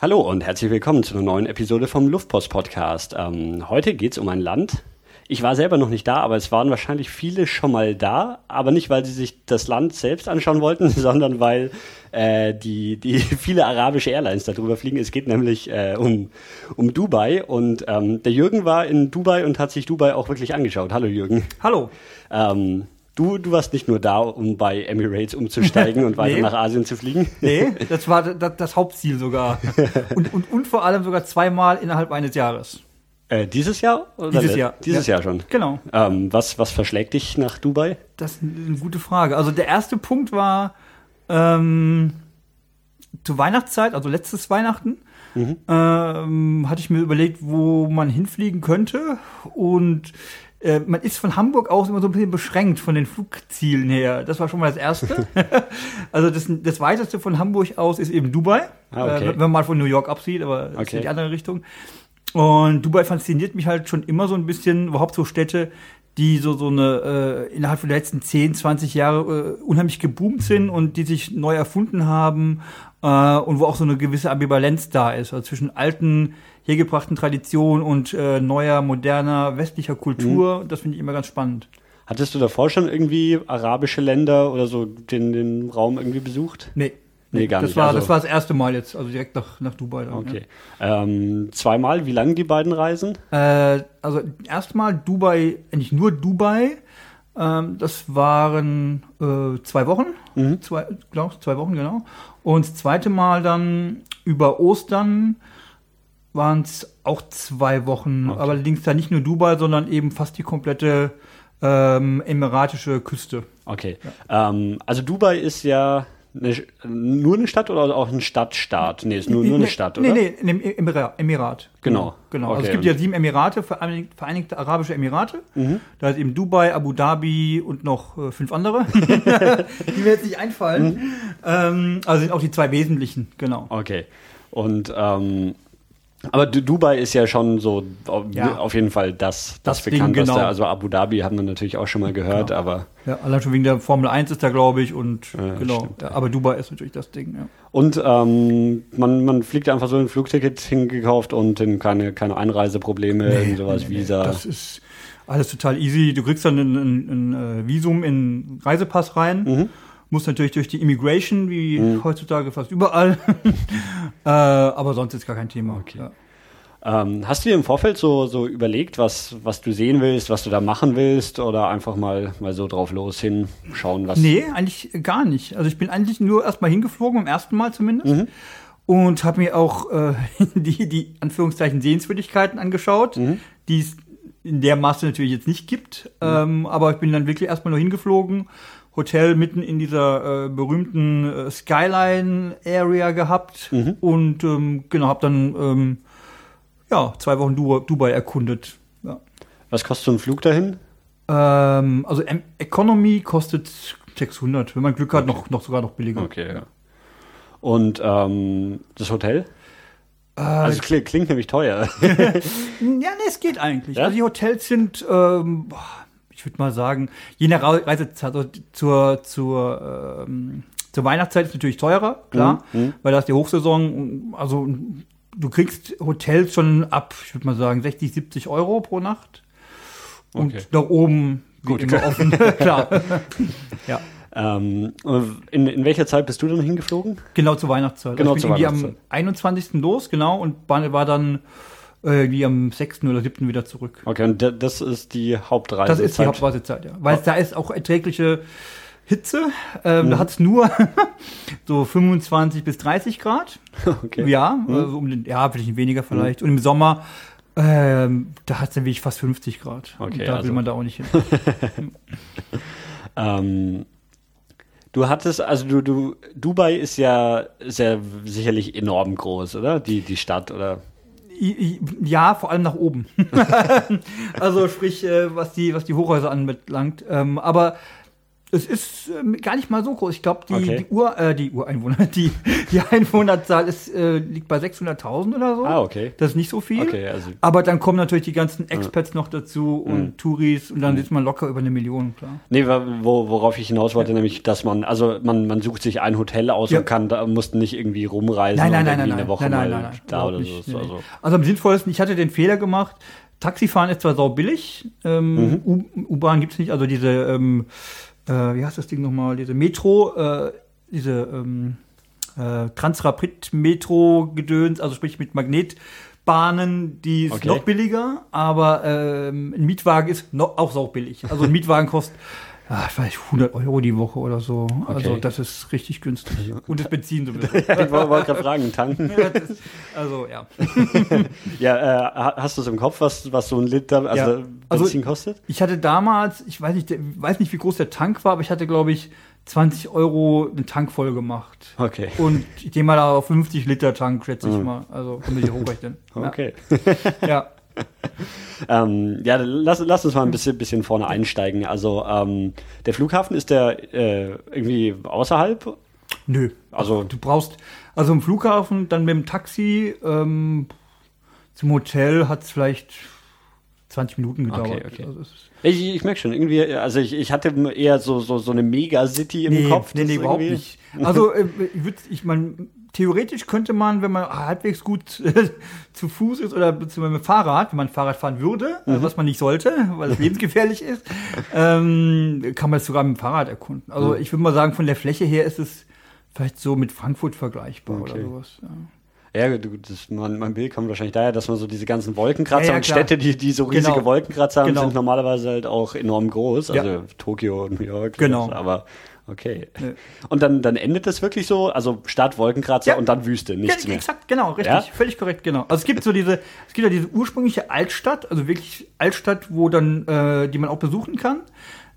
Hallo und herzlich willkommen zu einer neuen Episode vom Luftpost Podcast. Ähm, heute geht es um ein Land. Ich war selber noch nicht da, aber es waren wahrscheinlich viele schon mal da, aber nicht, weil sie sich das Land selbst anschauen wollten, sondern weil äh, die, die viele arabische Airlines darüber fliegen. Es geht nämlich äh, um, um Dubai und ähm, der Jürgen war in Dubai und hat sich Dubai auch wirklich angeschaut. Hallo Jürgen. Hallo. Ähm, Du, du warst nicht nur da, um bei Emirates umzusteigen und weiter nee. nach Asien zu fliegen. Nee, das war das, das Hauptziel sogar. Und, und, und vor allem sogar zweimal innerhalb eines Jahres. Äh, dieses Jahr? Oder dieses Jahr. Dieses ja. Jahr schon. Genau. Ähm, was, was verschlägt dich nach Dubai? Das ist eine gute Frage. Also der erste Punkt war ähm, zur Weihnachtszeit, also letztes Weihnachten, mhm. ähm, hatte ich mir überlegt, wo man hinfliegen könnte. Und äh, man ist von Hamburg aus immer so ein bisschen beschränkt von den Flugzielen her. Das war schon mal das Erste. also das, das weiteste von Hamburg aus ist eben Dubai, ah, okay. äh, wenn man mal von New York absieht, aber okay. ist in die andere Richtung. Und Dubai fasziniert mich halt schon immer so ein bisschen, überhaupt so Städte, die so, so eine, äh, innerhalb der letzten 10, 20 Jahre äh, unheimlich geboomt sind und die sich neu erfunden haben äh, und wo auch so eine gewisse Ambivalenz da ist, also zwischen alten hergebrachten Tradition und äh, neuer, moderner, westlicher Kultur. Mhm. Das finde ich immer ganz spannend. Hattest du davor schon irgendwie arabische Länder oder so den, den Raum irgendwie besucht? Nee. Nee, gar das nicht. War, also, das war das erste Mal jetzt, also direkt nach, nach Dubai. Dann, okay. Ja. Ähm, zweimal, wie lang die beiden Reisen? Äh, also erstmal Dubai, nicht nur Dubai, ähm, das waren äh, zwei Wochen, mhm. zwei, glaub, zwei Wochen, genau. Und das zweite Mal dann über Ostern waren es auch zwei Wochen, okay. aber allerdings da nicht nur Dubai, sondern eben fast die komplette ähm, emiratische Küste. Okay. Ja. Ähm, also Dubai ist ja eine, nur eine Stadt oder auch ein Stadtstaat? Nee, ist nur, nur eine Stadt, oder? Nee, nee, im Emirat. Genau. Genau. Okay. Also es gibt ja sieben Emirate, Vereinigte, Vereinigte Arabische Emirate. Mhm. Da ist eben Dubai, Abu Dhabi und noch äh, fünf andere, die mir jetzt nicht einfallen. Mhm. Ähm, also sind auch die zwei wesentlichen, genau. Okay. Und ähm, aber Dubai ist ja schon so ja. auf jeden Fall das, das, das bekannteste. Genau. Also Abu Dhabi haben wir natürlich auch schon mal gehört, genau. aber. Ja, allein schon wegen der Formel 1 ist da, glaube ich, und ja, genau. Stimmt, ja. Aber Dubai ist natürlich das Ding, ja. Und ähm, man, man fliegt einfach so ein Flugticket hingekauft und keine, keine Einreiseprobleme, nee, sowas, nee, Visa. Das ist alles total easy. Du kriegst dann ein, ein, ein äh, Visum in Reisepass rein. Mhm muss natürlich durch die Immigration, wie mhm. heutzutage fast überall. äh, aber sonst ist gar kein Thema. Okay. Ja. Ähm, hast du dir im Vorfeld so, so überlegt, was, was du sehen willst, was du da machen willst oder einfach mal, mal so drauf los hinschauen, was? Nee, eigentlich gar nicht. Also ich bin eigentlich nur erstmal hingeflogen, beim ersten Mal zumindest. Mhm. Und habe mir auch äh, die, die Anführungszeichen Sehenswürdigkeiten angeschaut, mhm. die es in der Masse natürlich jetzt nicht gibt. Mhm. Ähm, aber ich bin dann wirklich erstmal nur hingeflogen Hotel mitten in dieser äh, berühmten äh, Skyline-Area gehabt mhm. und ähm, genau, habe dann ähm, ja, zwei Wochen du Dubai erkundet. Ja. Was kostet so ein Flug dahin? Ähm, also M Economy kostet 600, wenn man Glück hat, okay. noch, noch sogar noch billiger. Okay, ja. Und ähm, das Hotel? Äh, also klingt, klingt nämlich teuer. ja, nee, es geht eigentlich. Ja? Also die Hotels sind ähm, ich würde mal sagen, je nach Reisezeit, also zur, zur, ähm, zur Weihnachtszeit ist natürlich teurer, klar, mhm, mhm. weil da ist die Hochsaison, also du kriegst Hotels schon ab, ich würde mal sagen, 60, 70 Euro pro Nacht. Und okay. nach oben Gut. immer offen, klar. ja. Ähm, in, in welcher Zeit bist du dann hingeflogen? Genau zur Weihnachtszeit. Genau also ich bin zur Weihnachtszeit. am 21. los, genau, und war dann irgendwie am 6. oder 7. wieder zurück. Okay, und das ist die Hauptreisezeit? Das ist die Hauptreisezeit, ja. Weil oh. da ist auch erträgliche Hitze. Ähm, mhm. Da hat es nur so 25 bis 30 Grad. Okay. Ja, mhm. also um den, ja, vielleicht weniger vielleicht. Mhm. Und im Sommer, ähm, da hat es dann wirklich fast 50 Grad. Okay, und da also. will man da auch nicht hin. ähm, Du hattest, also du, du, Dubai ist ja, ja sicherlich enorm groß, oder? Die, die Stadt, oder? Ja, vor allem nach oben. also sprich, äh, was die, was die Hochhäuser anbelangt. Ähm, aber Es ist ähm, gar nicht mal so groß. Ich glaube, die, Okay. die, Ur, äh, die Ureinwohner, die, die Einwohnerzahl ist, äh, liegt bei 600.000 oder so. Ah, okay. Das ist nicht so viel. Okay, also- Aber dann kommen natürlich die ganzen Expats noch dazu und Mhm. Touris und dann ist man locker über eine Million, klar. Nee, wo, worauf ich hinaus wollte, nämlich, dass man, also man, man sucht sich ein Hotel aus Ja. und kann, da muss nicht irgendwie rumreisen Nein, nein, und nein, irgendwie nein, eine Woche nein, nein, mal nein, nein, da oder nicht. so. Nee. Also, Also am sinnvollsten, ich hatte den Fehler gemacht, Taxifahren ist zwar sau billig, ähm, Mhm. U-Bahn gibt's nicht, also diese, ähm, äh, wie heißt das Ding nochmal, diese Metro, äh, diese ähm, äh, Transrapid-Metro-Gedöns, also sprich mit Magnetbahnen, die ist Okay. noch billiger, aber ähm, ein Mietwagen ist noch, auch sau billig. Also ein Mietwagen kostet ja, ich weiß, 100 Euro die Woche oder so. Also Okay. das ist richtig günstig. Und das Benzin sowieso. ich wollte gerade fragen, tanken. Ja, das, also ja. Ja, äh, ha- hast du es im Kopf, was, was so ein Liter, also Ja. Also- Benzin kostet? Ich hatte damals, ich weiß nicht, weiß nicht, wie groß der Tank war, aber ich hatte, glaube ich, 20 Euro einen Tank voll gemacht. Okay. Und ich gehe mal da auf 50 Liter Tank, schätze ich mal. Also kann man sich hochrechnen. Okay. Ja. Ja. Ähm, ja, lass, lass uns mal ein bisschen, bisschen vorne einsteigen. Also ähm, der Flughafen ist der äh, irgendwie außerhalb? Nö. Also Du brauchst, also im Flughafen, dann mit dem Taxi ähm, zum Hotel hat es vielleicht 20 Minuten gedauert. Okay, okay. Also ich, ich merke schon, irgendwie, also ich, ich hatte eher so, so, so eine Megacity im nee, Kopf. Nee, nee, überhaupt nicht. Also, äh, ich ich meine, theoretisch könnte man, wenn man halbwegs gut äh, zu Fuß ist oder mit dem Fahrrad, wenn man Fahrrad fahren würde, Mhm. äh, was man nicht sollte, weil es lebensgefährlich ist, ähm, kann man es sogar mit dem Fahrrad erkunden. Also, Mhm. ich würde mal sagen, von der Fläche her ist es vielleicht so mit Frankfurt vergleichbar Okay. oder sowas. Ja. Ja, das, mein, mein Bild kommt wahrscheinlich daher, dass man so diese ganzen Wolkenkratzer Ja, ja, und. Städte, die, die so riesige Genau. Wolkenkratzer haben, Genau. sind normalerweise halt auch enorm groß. Also Ja. Tokio und New York. Genau. sowas, Aber okay. Und dann, dann endet das wirklich so, also Stadt, Wolkenkratzer und dann Wüste, nichts mehr. Exakt, genau, richtig, völlig korrekt, genau. Also es gibt so diese, es gibt ja diese ursprüngliche Altstadt, also wirklich Altstadt, wo dann, äh, die man auch besuchen kann,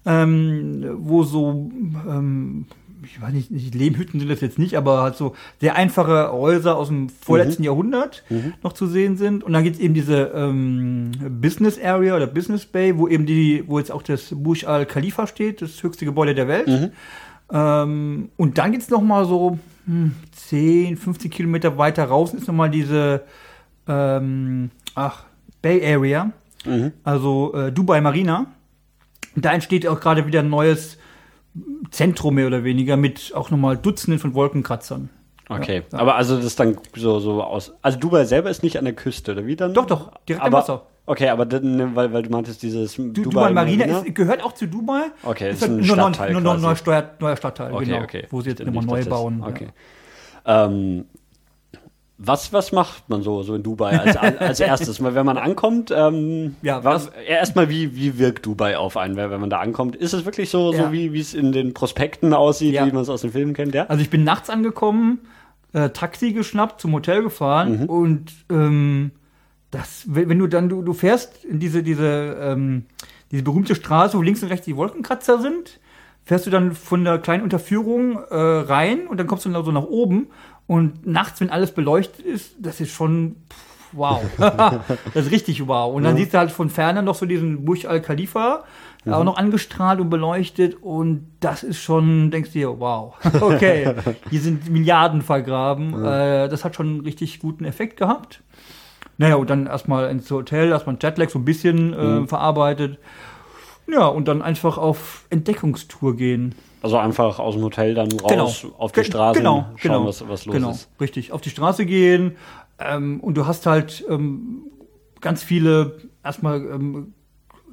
ähm, wo so, ähm, ich weiß nicht, Lehmhütten sind das jetzt nicht, aber halt so sehr einfache Häuser aus dem vorletzten Jahrhundert noch zu sehen sind. Und dann gibt's eben diese ähm, Business Area oder Business Bay, wo eben die, wo jetzt auch das Burj Al Khalifa steht, das höchste Gebäude der Welt. Ähm, und dann geht's noch mal so hm, 10, 15 Kilometer weiter raus ist noch mal diese ähm, ach, Bay Area, Mhm. also äh, Dubai Marina. Da entsteht auch gerade wieder ein neues Zentrum mehr oder weniger mit auch noch mal Dutzenden von Wolkenkratzern. Okay, Ja. aber also das ist dann so, so aus. Also Dubai selber ist nicht an der Küste, oder wie dann? Doch, doch, direkt am aber, Wasser. Okay, aber dann, ne, weil, weil du meintest, dieses Du, Dubai, Marina ist, gehört auch zu Dubai. Okay, ist ist ein halt nur, noch- Stadtteil nur ein quasi. neuer, Stadtteil, Okay, genau, okay. wo sie jetzt nochmal nicht, neu bauen. Okay. Ähm, was, was macht man so, so in Dubai als, als erstes? Wenn man ankommt, ähm, Ja, was, was- erstmal, wie, wie wirkt Dubai auf einen, wenn man da ankommt? Ist es wirklich so, so Ja. wie wie es in den Prospekten aussieht, Ja. wie man es aus den Filmen kennt, ja? Also ich bin nachts angekommen, äh, Taxi geschnappt, zum Hotel gefahren und ähm, das, wenn, wenn du dann, du, du fährst in diese, diese, ähm, diese berühmte Straße, wo links und rechts die Wolkenkratzer sind, fährst du dann von der kleinen Unterführung äh, rein und dann kommst du dann so nach oben und nachts, wenn alles beleuchtet ist, das ist schon pff, wow. das ist richtig wow. Und dann siehst du halt von ferne noch so diesen Burj Al Khalifa, auch noch angestrahlt und beleuchtet und das ist schon, denkst du dir, wow, okay, hier sind Milliarden vergraben. Äh, das hat schon einen richtig guten Effekt gehabt. Naja, und dann erstmal ins Hotel, erstmal Jetlag so ein bisschen äh, verarbeitet. Ja, und dann einfach auf Entdeckungstour gehen. Also einfach aus dem Hotel dann raus auf die Straße genau, schauen, genau, was, was los genau, ist. Richtig, auf die Straße gehen ähm, und du hast halt ähm, ganz viele, erstmal ähm,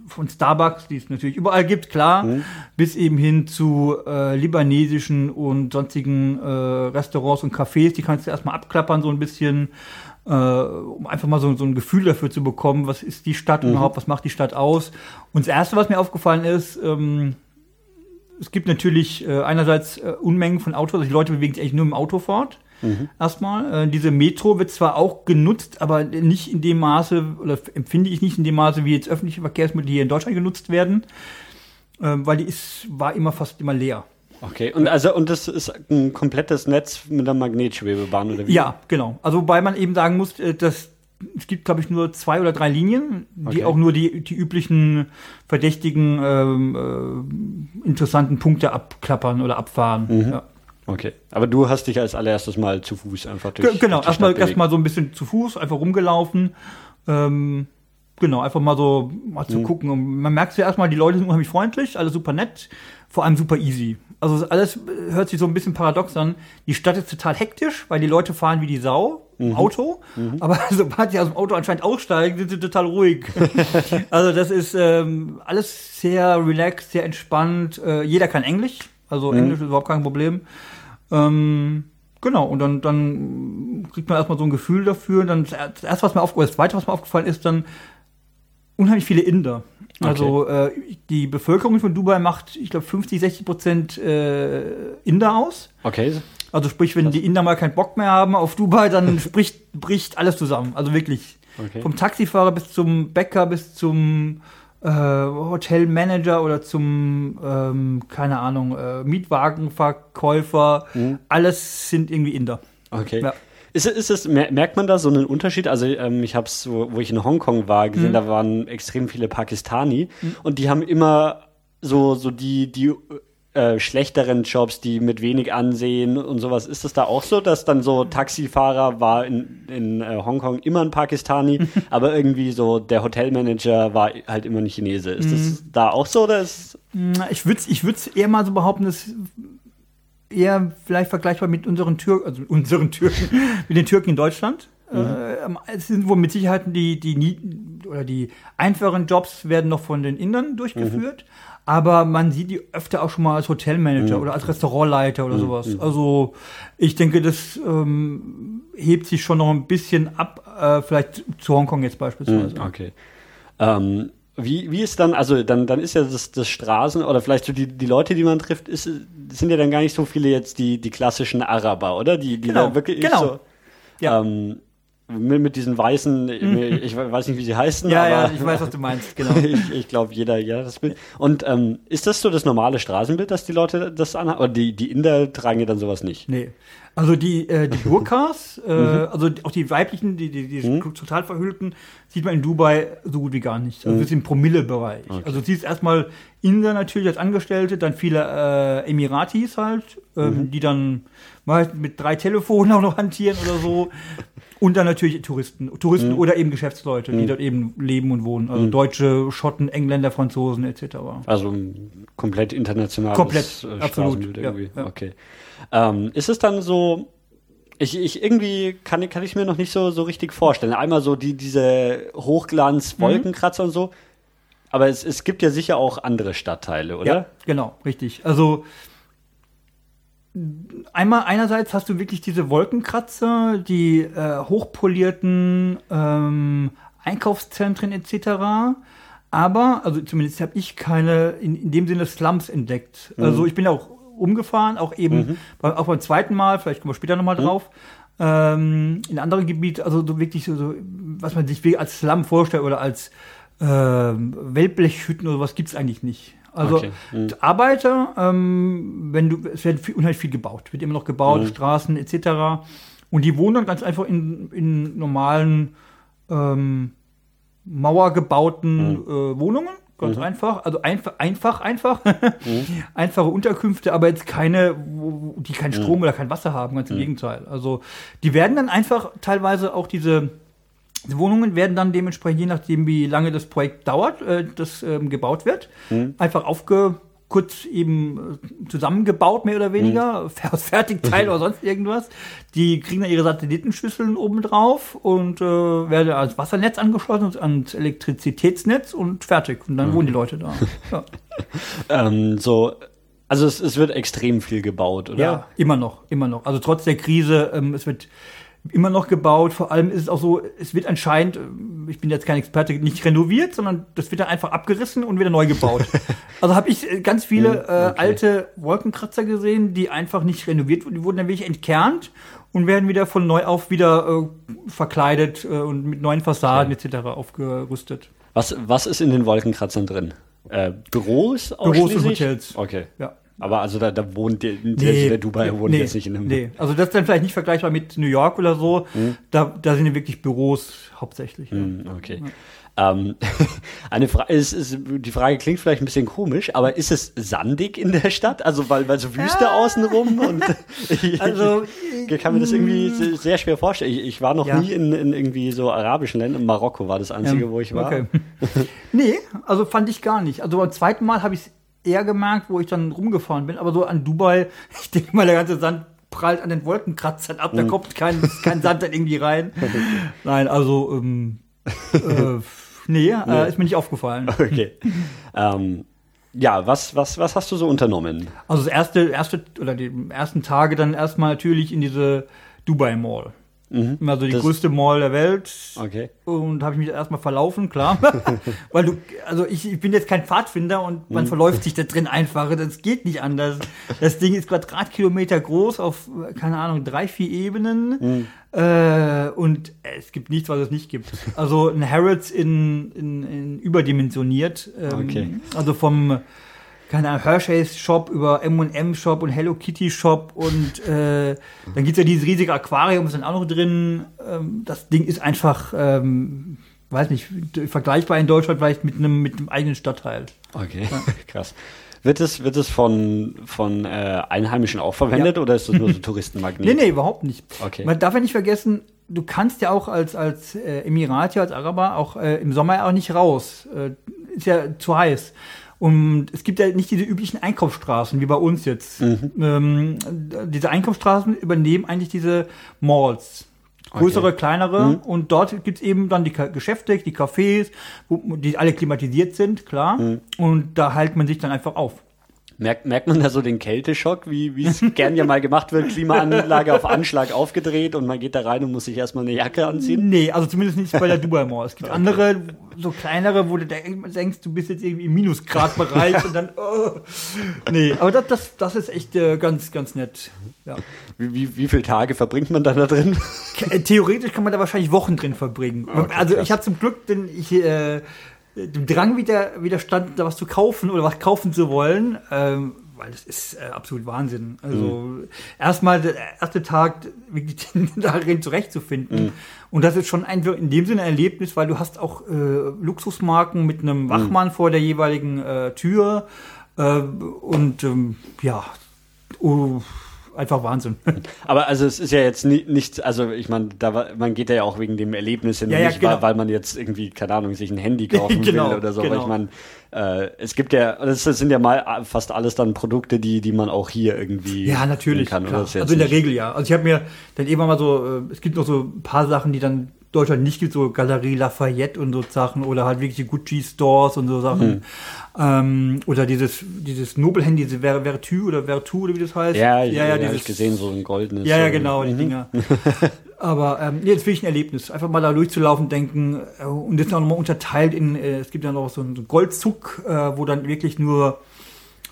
von Starbucks, die es natürlich überall gibt, klar, Mhm. bis eben hin zu äh, libanesischen und sonstigen äh, Restaurants und Cafés, die kannst du erstmal abklappern so ein bisschen, äh, um einfach mal so, so ein Gefühl dafür zu bekommen, was ist die Stadt Mhm. überhaupt, was macht die Stadt aus. Und das Erste, was mir aufgefallen ist, ähm, es gibt natürlich äh, einerseits äh, Unmengen von Autos, also die Leute bewegen sich eigentlich nur im Auto fort. Erstmal. Äh, diese Metro wird zwar auch genutzt, aber nicht in dem Maße, oder empfinde ich nicht in dem Maße, wie jetzt öffentliche Verkehrsmittel hier in Deutschland genutzt werden, ähm, weil die ist, war immer fast immer leer. Okay, und also und das ist ein komplettes Netz mit einer Magnetschwebebahn oder wie? Ja, genau. Also wobei man eben sagen muss, äh, dass es gibt, glaube ich, nur zwei oder drei Linien, die Okay. auch nur die, die üblichen verdächtigen, ähm, äh, interessanten Punkte abklappern oder abfahren. Mhm. Ja. Okay. Aber du hast dich als allererstes mal zu Fuß einfach durch. Ge- Genau, erstmal erstmal so ein bisschen zu Fuß, einfach rumgelaufen. Ähm, genau, einfach mal so mal Mhm. zu gucken. Und man merkt ja erstmal, die Leute sind unheimlich freundlich, alle super nett, vor allem super easy. Also es ist alles hört sich so ein bisschen paradox an. Die Stadt ist total hektisch, weil die Leute fahren wie die Sau im Mhm. Auto. Aber sobald sie aus dem Auto anscheinend aussteigen, sind sie total ruhig. also das ist ähm, alles sehr relaxed, sehr entspannt. Äh, jeder kann Englisch, also Mhm. Englisch ist überhaupt kein Problem. Ähm, genau, und dann, dann kriegt man erstmal so ein Gefühl dafür. Dann das erste, was mir aufgefallen das zweite, was mir aufgefallen ist, dann unheimlich viele Inder. Also äh, die Bevölkerung von Dubai macht, ich glaube, 50, 60 Prozent äh, Inder aus. Okay. Also sprich, wenn die Inder mal keinen Bock mehr haben auf Dubai, dann spricht, bricht alles zusammen. Also wirklich. Okay. Vom Taxifahrer bis zum Bäcker bis zum äh, Hotelmanager oder zum, ähm, keine Ahnung, äh, Mietwagenverkäufer. Alles sind irgendwie Inder. Okay. Ja. Ist, ist es, mer- merkt man da so einen Unterschied? Also ähm, ich habe es, wo, wo ich in Hongkong war, Mhm. gesehen, da waren extrem viele Pakistani und die haben immer so, so die, die äh, schlechteren Jobs, die mit wenig Ansehen und sowas. Ist das da auch so, dass dann so Taxifahrer war in, in äh, Hongkong immer ein Pakistani, aber irgendwie so der Hotelmanager war halt immer ein Chinese. Ist das Mhm. da auch so oder ist Na, Ich würde ich würd's eher mal so behaupten, dass eher vielleicht vergleichbar mit unseren Türken, also mit unseren Türken, mit den Türken in Deutschland. Äh, es sind wohl mit Sicherheit die, die, oder die einfachen Jobs werden noch von den Indern durchgeführt. Aber man sieht die öfter auch schon mal als Hotelmanager oder als Restaurantleiter oder sowas. Also ich denke, das ähm, hebt sich schon noch ein bisschen ab, äh, vielleicht zu Hongkong jetzt beispielsweise. Okay. Ähm, wie, wie ist dann, also dann, dann ist ja das, das Straßen oder vielleicht so die, die Leute, die man trifft, ist, sind ja dann gar nicht so viele jetzt die, die klassischen Araber, oder? Die, die Genau, wirklich genau. so Ja. ähm, mit, mit diesen weißen, ich weiß nicht, wie sie heißen, ja, aber ja, ich weiß, was du meinst, genau. ich, ich glaube, jeder, jeder das Bild. Und ähm, ist das so das normale Straßenbild, dass die Leute das anhaben? Oder die, die Inder tragen ja dann sowas nicht? Nee. Also die, äh, die Burkas, äh, Mhm. also auch die weiblichen, die, die, die total verhüllten, sieht man in Dubai so gut wie gar nicht. Mhm. Also das ist im Promille-Bereich. Also du siehst erstmal Inder natürlich als Angestellte, dann viele äh, Emiratis halt, ähm, Mhm. die dann mal mit drei Telefonen auch noch hantieren oder so. Und dann natürlich Touristen, Touristen Mhm. oder eben Geschäftsleute, die dort eben leben und wohnen. Also Deutsche, Schotten, Engländer, Franzosen etc. Also ein komplett internationales Komplett, äh, absolut, ja, ja. Okay. Ähm, ist es dann so, ich, ich irgendwie kann, kann ich mir noch nicht so, so richtig vorstellen. Einmal so die, diese Hochglanz-Wolkenkratzer und so. Aber es, es gibt ja sicher auch andere Stadtteile, oder? Ja, genau, richtig. Also einmal einerseits hast du wirklich diese Wolkenkratzer, die äh, hochpolierten ähm, Einkaufszentren etc. Aber, also zumindest habe ich keine in, in dem Sinne Slums entdeckt. Also ich bin auch umgefahren, auch eben beim, auch beim zweiten Mal, vielleicht kommen wir später nochmal drauf. Ähm, in anderen Gebieten, also so wirklich so, so, was man sich als Slum vorstellt oder als ähm, Wellblechhütten oder was gibt's eigentlich nicht. Also Okay. Mhm. Arbeiter, ähm, wenn du, es wird viel, unheimlich viel gebaut, wird immer noch gebaut, Straßen etc. Und die wohnen dann ganz einfach in, in normalen ähm, mauergebauten äh, Wohnungen, ganz einfach, also einfach, einfach, einfach, einfache Unterkünfte, aber jetzt keine, die keinen Strom oder kein Wasser haben, ganz im Gegenteil. Also die werden dann einfach teilweise auch diese die Wohnungen werden dann dementsprechend, je nachdem, wie lange das Projekt dauert, äh, das ähm, gebaut wird, einfach aufge kurz eben äh, zusammengebaut, mehr oder weniger, aus Fertigteil oder sonst irgendwas. Die kriegen dann ihre Satellitenschüsseln oben drauf und äh, werden als Wassernetz angeschlossen, ans Elektrizitätsnetz und fertig. Und dann wohnen die Leute da. Ja, Ähm, so, also es, es wird extrem viel gebaut, oder? ja immer noch, immer noch. Also trotz der Krise, ähm, es wird immer noch gebaut. Vor allem ist es auch so, es wird anscheinend, ähm, ich bin jetzt kein Experte, nicht renoviert, sondern das wird dann einfach abgerissen und wieder neu gebaut. also habe ich äh, ganz viele äh, alte Wolkenkratzer gesehen, die einfach nicht renoviert wurden. Die wurden dann wirklich entkernt und werden wieder von neu auf wieder äh, verkleidet äh, und mit neuen Fassaden etc. aufgerüstet. Was, was ist in den Wolkenkratzern drin? Äh, Büros Büros und? Hotels. Okay. Ja. Aber also da, da wohnt der, der, der Dubai wohnt nee, jetzt nicht in einem. Nee, also das ist dann vielleicht nicht vergleichbar mit New York oder so. Hm. Da, da sind ja wirklich Büros hauptsächlich. ja. Hm, Okay. Ähm, eine Frage ist, ist, die Frage klingt vielleicht ein bisschen komisch, aber ist es sandig in der Stadt? Also weil, weil so Wüste Ja. außenrum und ich, Also, ich kann mir das irgendwie se- sehr schwer vorstellen. Ich, ich war noch Ja. nie in, in irgendwie so arabischen Ländern. Marokko war das einzige, wo ich war. Okay. nee, also fand ich gar nicht. Also beim zweiten Mal habe ich es eher gemerkt, wo ich dann rumgefahren bin. Aber so an Dubai, ich denke mal, der ganze Sand prallt an den Wolkenkratzern ab. Da Mhm. kommt kein, kein Sand dann irgendwie rein. Nein, also ähm, äh, nee, äh, ist mir nicht aufgefallen. Okay. ähm, ja, was, was, was hast du so unternommen? Also das erste, erste oder die ersten Tage dann erstmal natürlich in diese Dubai Mall. Also die Das- größte Mall der Welt. Okay. Und habe ich mich erstmal verlaufen, klar. Weil du, also ich, ich bin jetzt kein Pfadfinder und man verläuft sich da drin einfach. Das geht nicht anders. Das Ding ist Quadratkilometer groß auf, keine Ahnung, drei, vier Ebenen. Äh, und es gibt nichts, was es nicht gibt. Also ein Harrods in, in, in überdimensioniert. Ähm, Okay. Also vom, keine Ahnung, Hershey's Shop über M&M Shop und Hello Kitty Shop und äh, dann gibt's ja dieses riesige Aquarium, ist dann auch noch drin. Ähm, das Ding ist einfach, ähm, weiß nicht, vergleichbar in Deutschland vielleicht mit einem mit einem eigenen Stadtteil. Okay, krass. Wird es, wird es von, von äh, Einheimischen auch verwendet oder ist das nur so Touristenmagnet? Nee, nee, überhaupt nicht. Okay. Man darf ja nicht vergessen, du kannst ja auch als, als äh, Emirati, als Araber auch äh, im Sommer auch nicht raus. Äh, ist ja zu heiß. Und es gibt ja nicht diese üblichen Einkaufsstraßen wie bei uns jetzt. Mhm. Ähm, diese Einkaufsstraßen übernehmen eigentlich diese Malls. Größere, Okay. kleinere. Mhm. Und dort gibt's eben dann die Geschäfte, die Cafés, wo, die alle klimatisiert sind, klar. Mhm. Und da hält man sich dann einfach auf. Merkt, merkt man da so den Kälteschock, wie es gern ja mal gemacht wird, Klimaanlage auf Anschlag aufgedreht und man geht da rein und muss sich erstmal eine Jacke anziehen? Nee, also zumindest nicht bei der Dubai Mall. Es gibt andere, so kleinere, wo du denk- denkst, du bist jetzt irgendwie im Minusgrad-Bereich und dann, oh. Nee, aber das, das, das ist echt äh, ganz, ganz nett. Ja. Wie, wie, wie viele Tage verbringt man dann da drin? Äh, Theoretisch kann man da wahrscheinlich Wochen drin verbringen. Okay, also krass. ich habe zum Glück den, ich, äh, dem Drang wieder, widerstanden, da was zu kaufen oder was kaufen zu wollen, ähm, weil das ist äh, absolut Wahnsinn. Also erstmal der erste Tag wirklich darin zurechtzufinden. Und das ist schon ein, in dem Sinne ein Erlebnis, weil du hast auch äh, Luxusmarken mit einem Wachmann vor der jeweiligen äh, Tür. Äh, und ähm, ja, oh, einfach Wahnsinn. Aber also es ist ja jetzt ni- nicht, also ich meine, da man geht ja auch wegen dem Erlebnis hin, Ja, ja, nicht genau. weil, weil man jetzt irgendwie, keine Ahnung, sich ein Handy kaufen Genau, will oder so. Aber genau. ich meine, äh, es gibt ja, das sind ja mal äh, fast alles dann Produkte, die, die man auch hier irgendwie Ja, natürlich. kann. Klar. Also in der Regel ja. Also ich habe mir dann eben mal so, äh, es gibt noch so ein paar Sachen, die dann Deutschland nicht gibt, so Galerie Lafayette und so Sachen oder halt wirklich die Gucci-Stores und so Sachen. Hm. Ähm, oder dieses, dieses Nobelhandy, diese Ver Vertu oder Vertu oder wie das heißt. Ja, ja, ja, dieses, hab ich gesehen, so ein goldenes. Ja, ja, so- genau, die Dinger. Aber ähm, nee, das ist wirklich ein Erlebnis. Einfach mal da durchzulaufen, denken. Äh, und das ist auch nochmal unterteilt in, äh, es gibt ja noch so einen Goldzug, äh, wo dann wirklich nur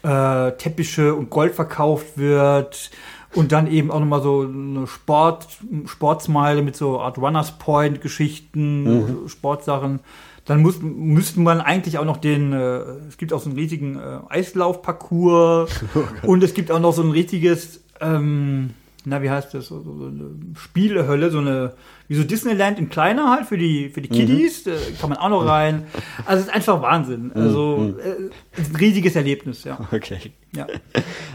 äh, Teppiche und Gold verkauft wird. Und dann eben auch nochmal so eine Sport, Sportsmeile mit so Art Runners Point Geschichten, Sportsachen. Dann muss, müsste man eigentlich auch noch den, äh, es gibt auch so einen riesigen äh, Eislaufparcours und es gibt auch noch so ein richtiges, ähm, na, wie heißt das, so, so eine Spielehölle, so eine, wie so Disneyland in kleiner halt für die, für die Kiddies, äh, kann man auch noch rein. Also es ist einfach Wahnsinn. Also äh, ist ein riesiges Erlebnis, ja. Okay. ja.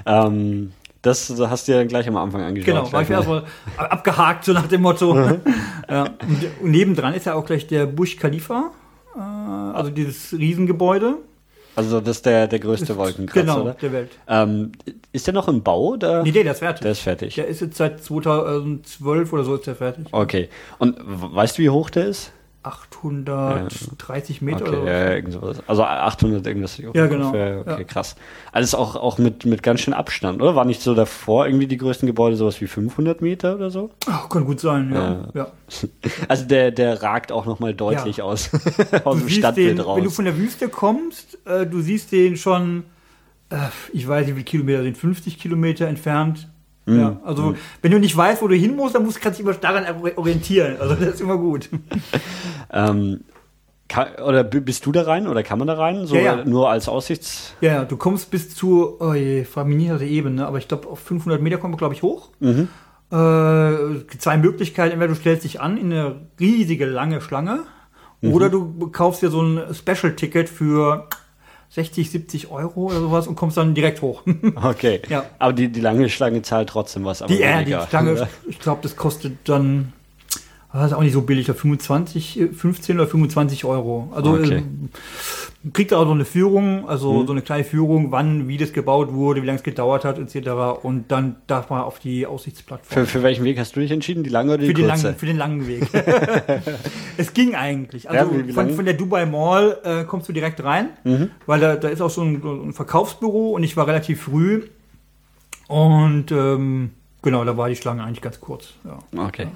Ähm, das hast du ja gleich am Anfang angeschaut. Genau, war ich erstmal abgehakt, so nach dem Motto. ja, und, nebendran ist ja auch gleich der Burj Khalifa, äh, also dieses Riesengebäude. Also das ist der, der größte Wolkenkratzer, Genau, oder? der Welt. Ähm, ist der noch im Bau? Oder? Nee, nee, der ist fertig. Der ist fertig. Der ist jetzt seit 2012 oder so ist der fertig. Okay. Und weißt du, wie hoch der ist? 830 Meter Okay, oder ja, irgend sowas. Also 800 irgendwas. Ja, genau. Okay, Ja. krass. Alles auch, auch mit, mit ganz schön Abstand, oder? War nicht so davor irgendwie die größten Gebäude sowas wie 500 Meter oder so? Ach, kann gut sein, ja. ja. Also der, der ragt auch nochmal deutlich Ja. aus, Du aus dem Stadtbild den, raus. wenn du von der Wüste kommst, äh, du siehst den schon, äh, ich weiß nicht, wie viele Kilometer sind, 50 Kilometer entfernt. Mhm. Ja, also wenn du nicht weißt, wo du hin musst, dann musst, kannst du dich immer daran orientieren. Also das ist immer gut. Ähm, Ka oder bist du da rein oder kann man da rein? So Ja, ja. nur als Aussichts. Ja, ja, du kommst bis zu, oh je, frag mich nicht nach der Ebene, aber ich glaube, auf 500 Meter kommen wir, glaube ich, hoch. Mhm. Äh, zwei Möglichkeiten. Entweder du stellst dich an in eine riesige, lange Schlange Mhm. oder du kaufst dir so ein Special-Ticket für 60, 70 Euro oder sowas und kommst dann direkt hoch. Okay. Ja. Aber die, die lange Schlange zahlt trotzdem was. Aber Die, äh, die Schlange, ich glaube, das kostet dann, das ist auch nicht so billig, 25, äh, 15 oder 25 Euro. Also Okay. ähm, kriegt auch so eine Führung, also Mhm. so eine kleine Führung, wann, wie das gebaut wurde, wie lange es gedauert hat, etc. Und dann darf man auf die Aussichtsplattform. Für, für welchen Weg hast du dich entschieden? Die lange oder die Für den, kurze? langen, für den langen Weg. es ging eigentlich. Also Ja, von, von der Dubai Mall äh, kommst du direkt rein, weil da, da ist auch so ein, ein Verkaufsbüro und ich war relativ früh. Und ähm, genau, da war die Schlange eigentlich ganz kurz. Ja. Okay.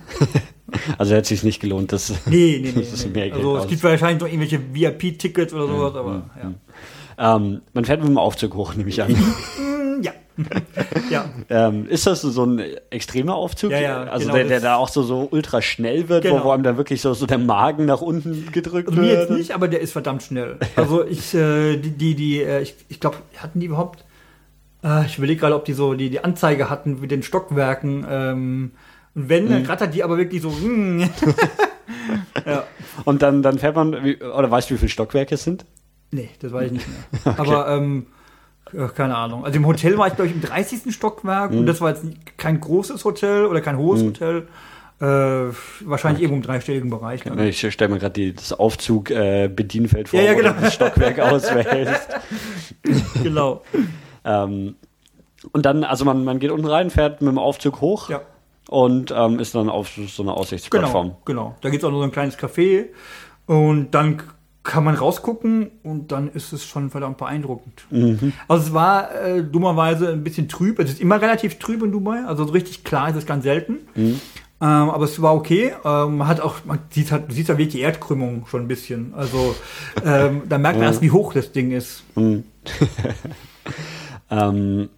also hätte sich nicht gelohnt, das. Nee, nee, nee. Das nee. also es gibt wahrscheinlich noch irgendwelche VIP-Tickets oder sowas, aber ja. Ähm, man fährt mit dem Aufzug hoch, nehme ich an. Mm, Ja. ja. ähm, ist das so ein extremer Aufzug? Ja, ja, Also genau, der, der da auch so, so ultra schnell wird, wo, Genau. wo einem dann wirklich so, so der Magen nach unten gedrückt Also mir wird? jetzt nicht, aber der ist verdammt schnell. Also ich, äh, die, die, die äh, ich, ich glaube, hatten die überhaupt, äh, ich überlege gerade, ob die so die, die Anzeige hatten mit den Stockwerken. Ähm, und wenn, Mhm. dann rattert die aber wirklich so. mm. ja. Und dann, dann fährt man, wie, oder weißt du, wie viele Stockwerke es sind? Nee, das weiß ich nicht mehr. Aber ähm, äh, keine Ahnung. Also im Hotel war ich, glaube ich, im 30. Stockwerk Mhm. und das war jetzt kein großes Hotel oder kein hohes Hotel. Äh, wahrscheinlich irgendwo im dreistelligen Bereich. Dann. Ich stelle mir gerade das Aufzug-Bedienfeld vor, Ja, ja, wo du genau. das Stockwerk auswählst. Genau. Ähm, und dann, also man, man geht unten rein, fährt mit dem Aufzug hoch Ja. und ähm, ist dann auf so einer Aussichtsplattform. Genau, genau. Da gibt es auch noch so ein kleines Café und dann kann man rausgucken und dann ist es schon verdammt beeindruckend. Also es war äh, dummerweise ein bisschen trüb. Es ist immer relativ trüb in Dubai, also so richtig klar ist es ganz selten. Ähm, aber es war okay. Ähm, man hat auch, man sieht halt, siehst ja wirklich die Erdkrümmung schon ein bisschen. Also ähm, da merkt man erst, wie hoch das Ding ist. Ähm,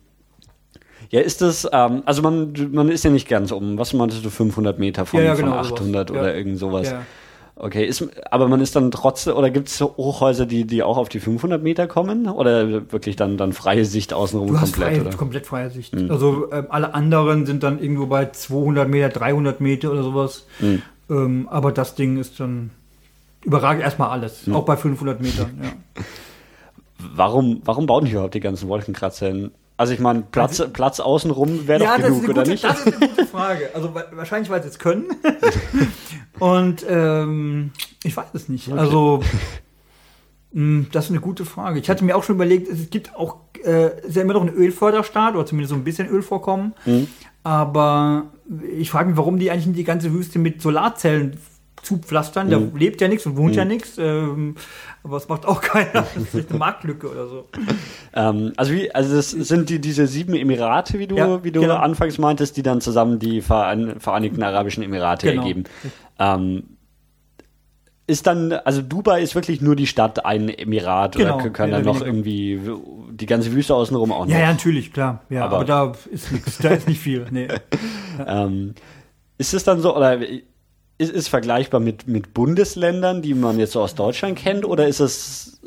ja, ist das, ähm, also man, man ist ja nicht ganz um, was meintest du, 500 Meter von, Ja, ja, von genau, 800 sowas. oder Ja. irgend sowas. Ja. Okay, ist, aber man ist dann trotzdem, oder gibt es Hochhäuser, die, die auch auf die 500 Meter kommen? Oder wirklich dann, dann freie Sicht außenrum Du hast komplett? freie, oder? Mhm. komplett freie Sicht. Also ähm, alle anderen sind dann irgendwo bei 200 Meter, 300 Meter oder sowas. Mhm. Ähm, aber das Ding ist dann überragend erstmal alles. Mhm. Auch bei 500 Metern. Ja. Warum, warum bauen die überhaupt die ganzen Wolkenkratzer hin? Also ich meine, Platz, Platz außenrum wäre ja, doch genug, eine oder gute, nicht? das ist eine gute Frage. Also wa- wahrscheinlich, weil sie es können. Und ähm, ich weiß es nicht. Also mh, das ist eine gute Frage. Ich hatte mir auch schon überlegt, es gibt auch, äh, ist ja immer noch ein Ölförderstaat oder zumindest so ein bisschen Ölvorkommen. Mhm. Aber ich frage mich, warum die eigentlich nicht die ganze Wüste mit Solarzellen zupflastern. Da Mhm. lebt ja nichts und wohnt ja nichts. Ähm, aber es macht auch keiner. Das ist vielleicht eine Marktlücke oder so. Ähm, also wie, also das sind die, diese sieben Emirate, wie du, Ja, wie du genau. anfangs meintest, die dann zusammen die Verein, Vereinigten Arabischen Emirate Genau. ergeben. Ähm, ist dann, also Dubai ist wirklich nur die Stadt ein Emirat Genau, oder können dann noch irgendwie die ganze Wüste außenrum auch noch? Ja, ja, natürlich, klar. Ja, Aber- aber, da ist nichts, da ist nicht viel. Nee. Ähm, ist es dann so, oder ist es vergleichbar mit, mit Bundesländern, die man jetzt so aus Deutschland kennt, oder ist es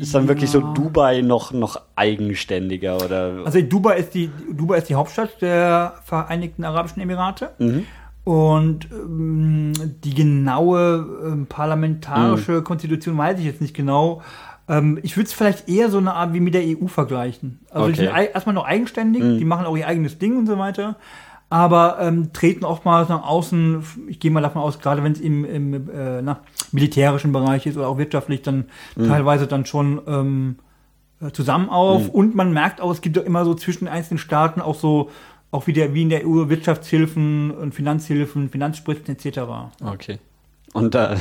ist dann wirklich so Ja. Dubai noch, noch eigenständiger oder? Also Dubai ist die Dubai ist die Hauptstadt der Vereinigten Arabischen Emirate. Mhm. Und ähm, die genaue ähm, Mhm. parlamentarische Konstitution weiß ich jetzt nicht genau. Ähm, ich würde es vielleicht eher so eine Art wie mit der EU vergleichen. Also die Okay. Mhm. sind erstmal noch eigenständig, die machen auch ihr eigenes Ding und so weiter. Aber ähm, treten oftmals nach außen, ich gehe mal davon aus, gerade wenn es im, im äh, na, militärischen Bereich ist oder auch wirtschaftlich, dann Mhm. teilweise dann schon ähm, äh, zusammen auf. Und man merkt auch, es gibt ja immer so zwischen den einzelnen Staaten auch so, auch wie, der, wie in der EU Wirtschaftshilfen und Finanzhilfen, Finanzspritzen etc. Okay. Und äh,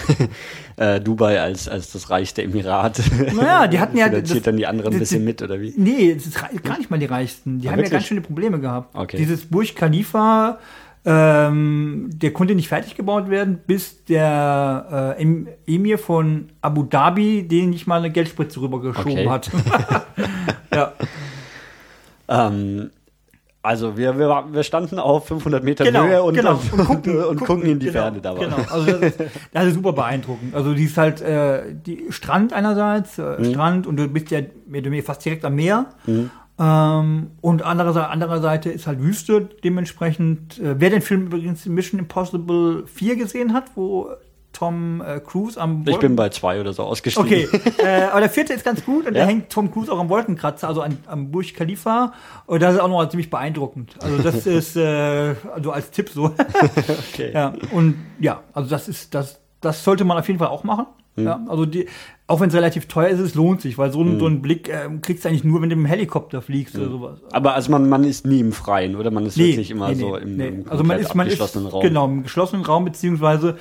äh, Dubai als, als das reichste Emirat. Naja, die hatten ja- finanziert das- dann die anderen ein das- bisschen mit, oder wie? Nee, es ist gar nicht mal die Reichsten. Die Ah, haben ja wirklich? ganz schöne Probleme gehabt. Okay. Dieses Burj Khalifa, ähm, der konnte nicht fertig gebaut werden, bis der äh, Em- Emir von Abu Dhabi den nicht mal eine Geldspritze rübergeschoben Okay. hat. ja. Ähm, Also wir, wir, wir standen auf 500 Meter Genau, Höhe und, genau. und, gucken, und gucken in die genau, Ferne dabei. Genau, also das ist, das ist super beeindruckend. Also die ist halt äh, die Strand einerseits, äh, Strand und du bist ja oder weniger fast direkt am Meer. Ähm, und anderer, anderer Seite ist halt Wüste dementsprechend. Äh, wer den Film übrigens Mission Impossible 4 gesehen hat, wo Tom äh, Cruise am Ich Wolken- bin bei zwei oder so ausgestiegen. Okay, äh, aber der vierte ist ganz gut und Ja? da hängt Tom Cruise auch am Wolkenkratzer, also an, am Burj Khalifa. Und das ist auch noch ziemlich beeindruckend. Also das ist äh, also als Tipp so. Okay. ja, und ja, also das ist das, das sollte man auf jeden Fall auch machen. Hm. Ja, also die, auch wenn es relativ teuer ist, es lohnt sich, weil so, ein so einen Blick ähm, kriegst du eigentlich nur, wenn du dem Helikopter fliegst Hm. oder sowas. Aber also man, man ist nie im Freien, oder? Man ist wirklich immer so im, im Also man ist, man ist Raum. genau im geschlossenen Raum beziehungsweise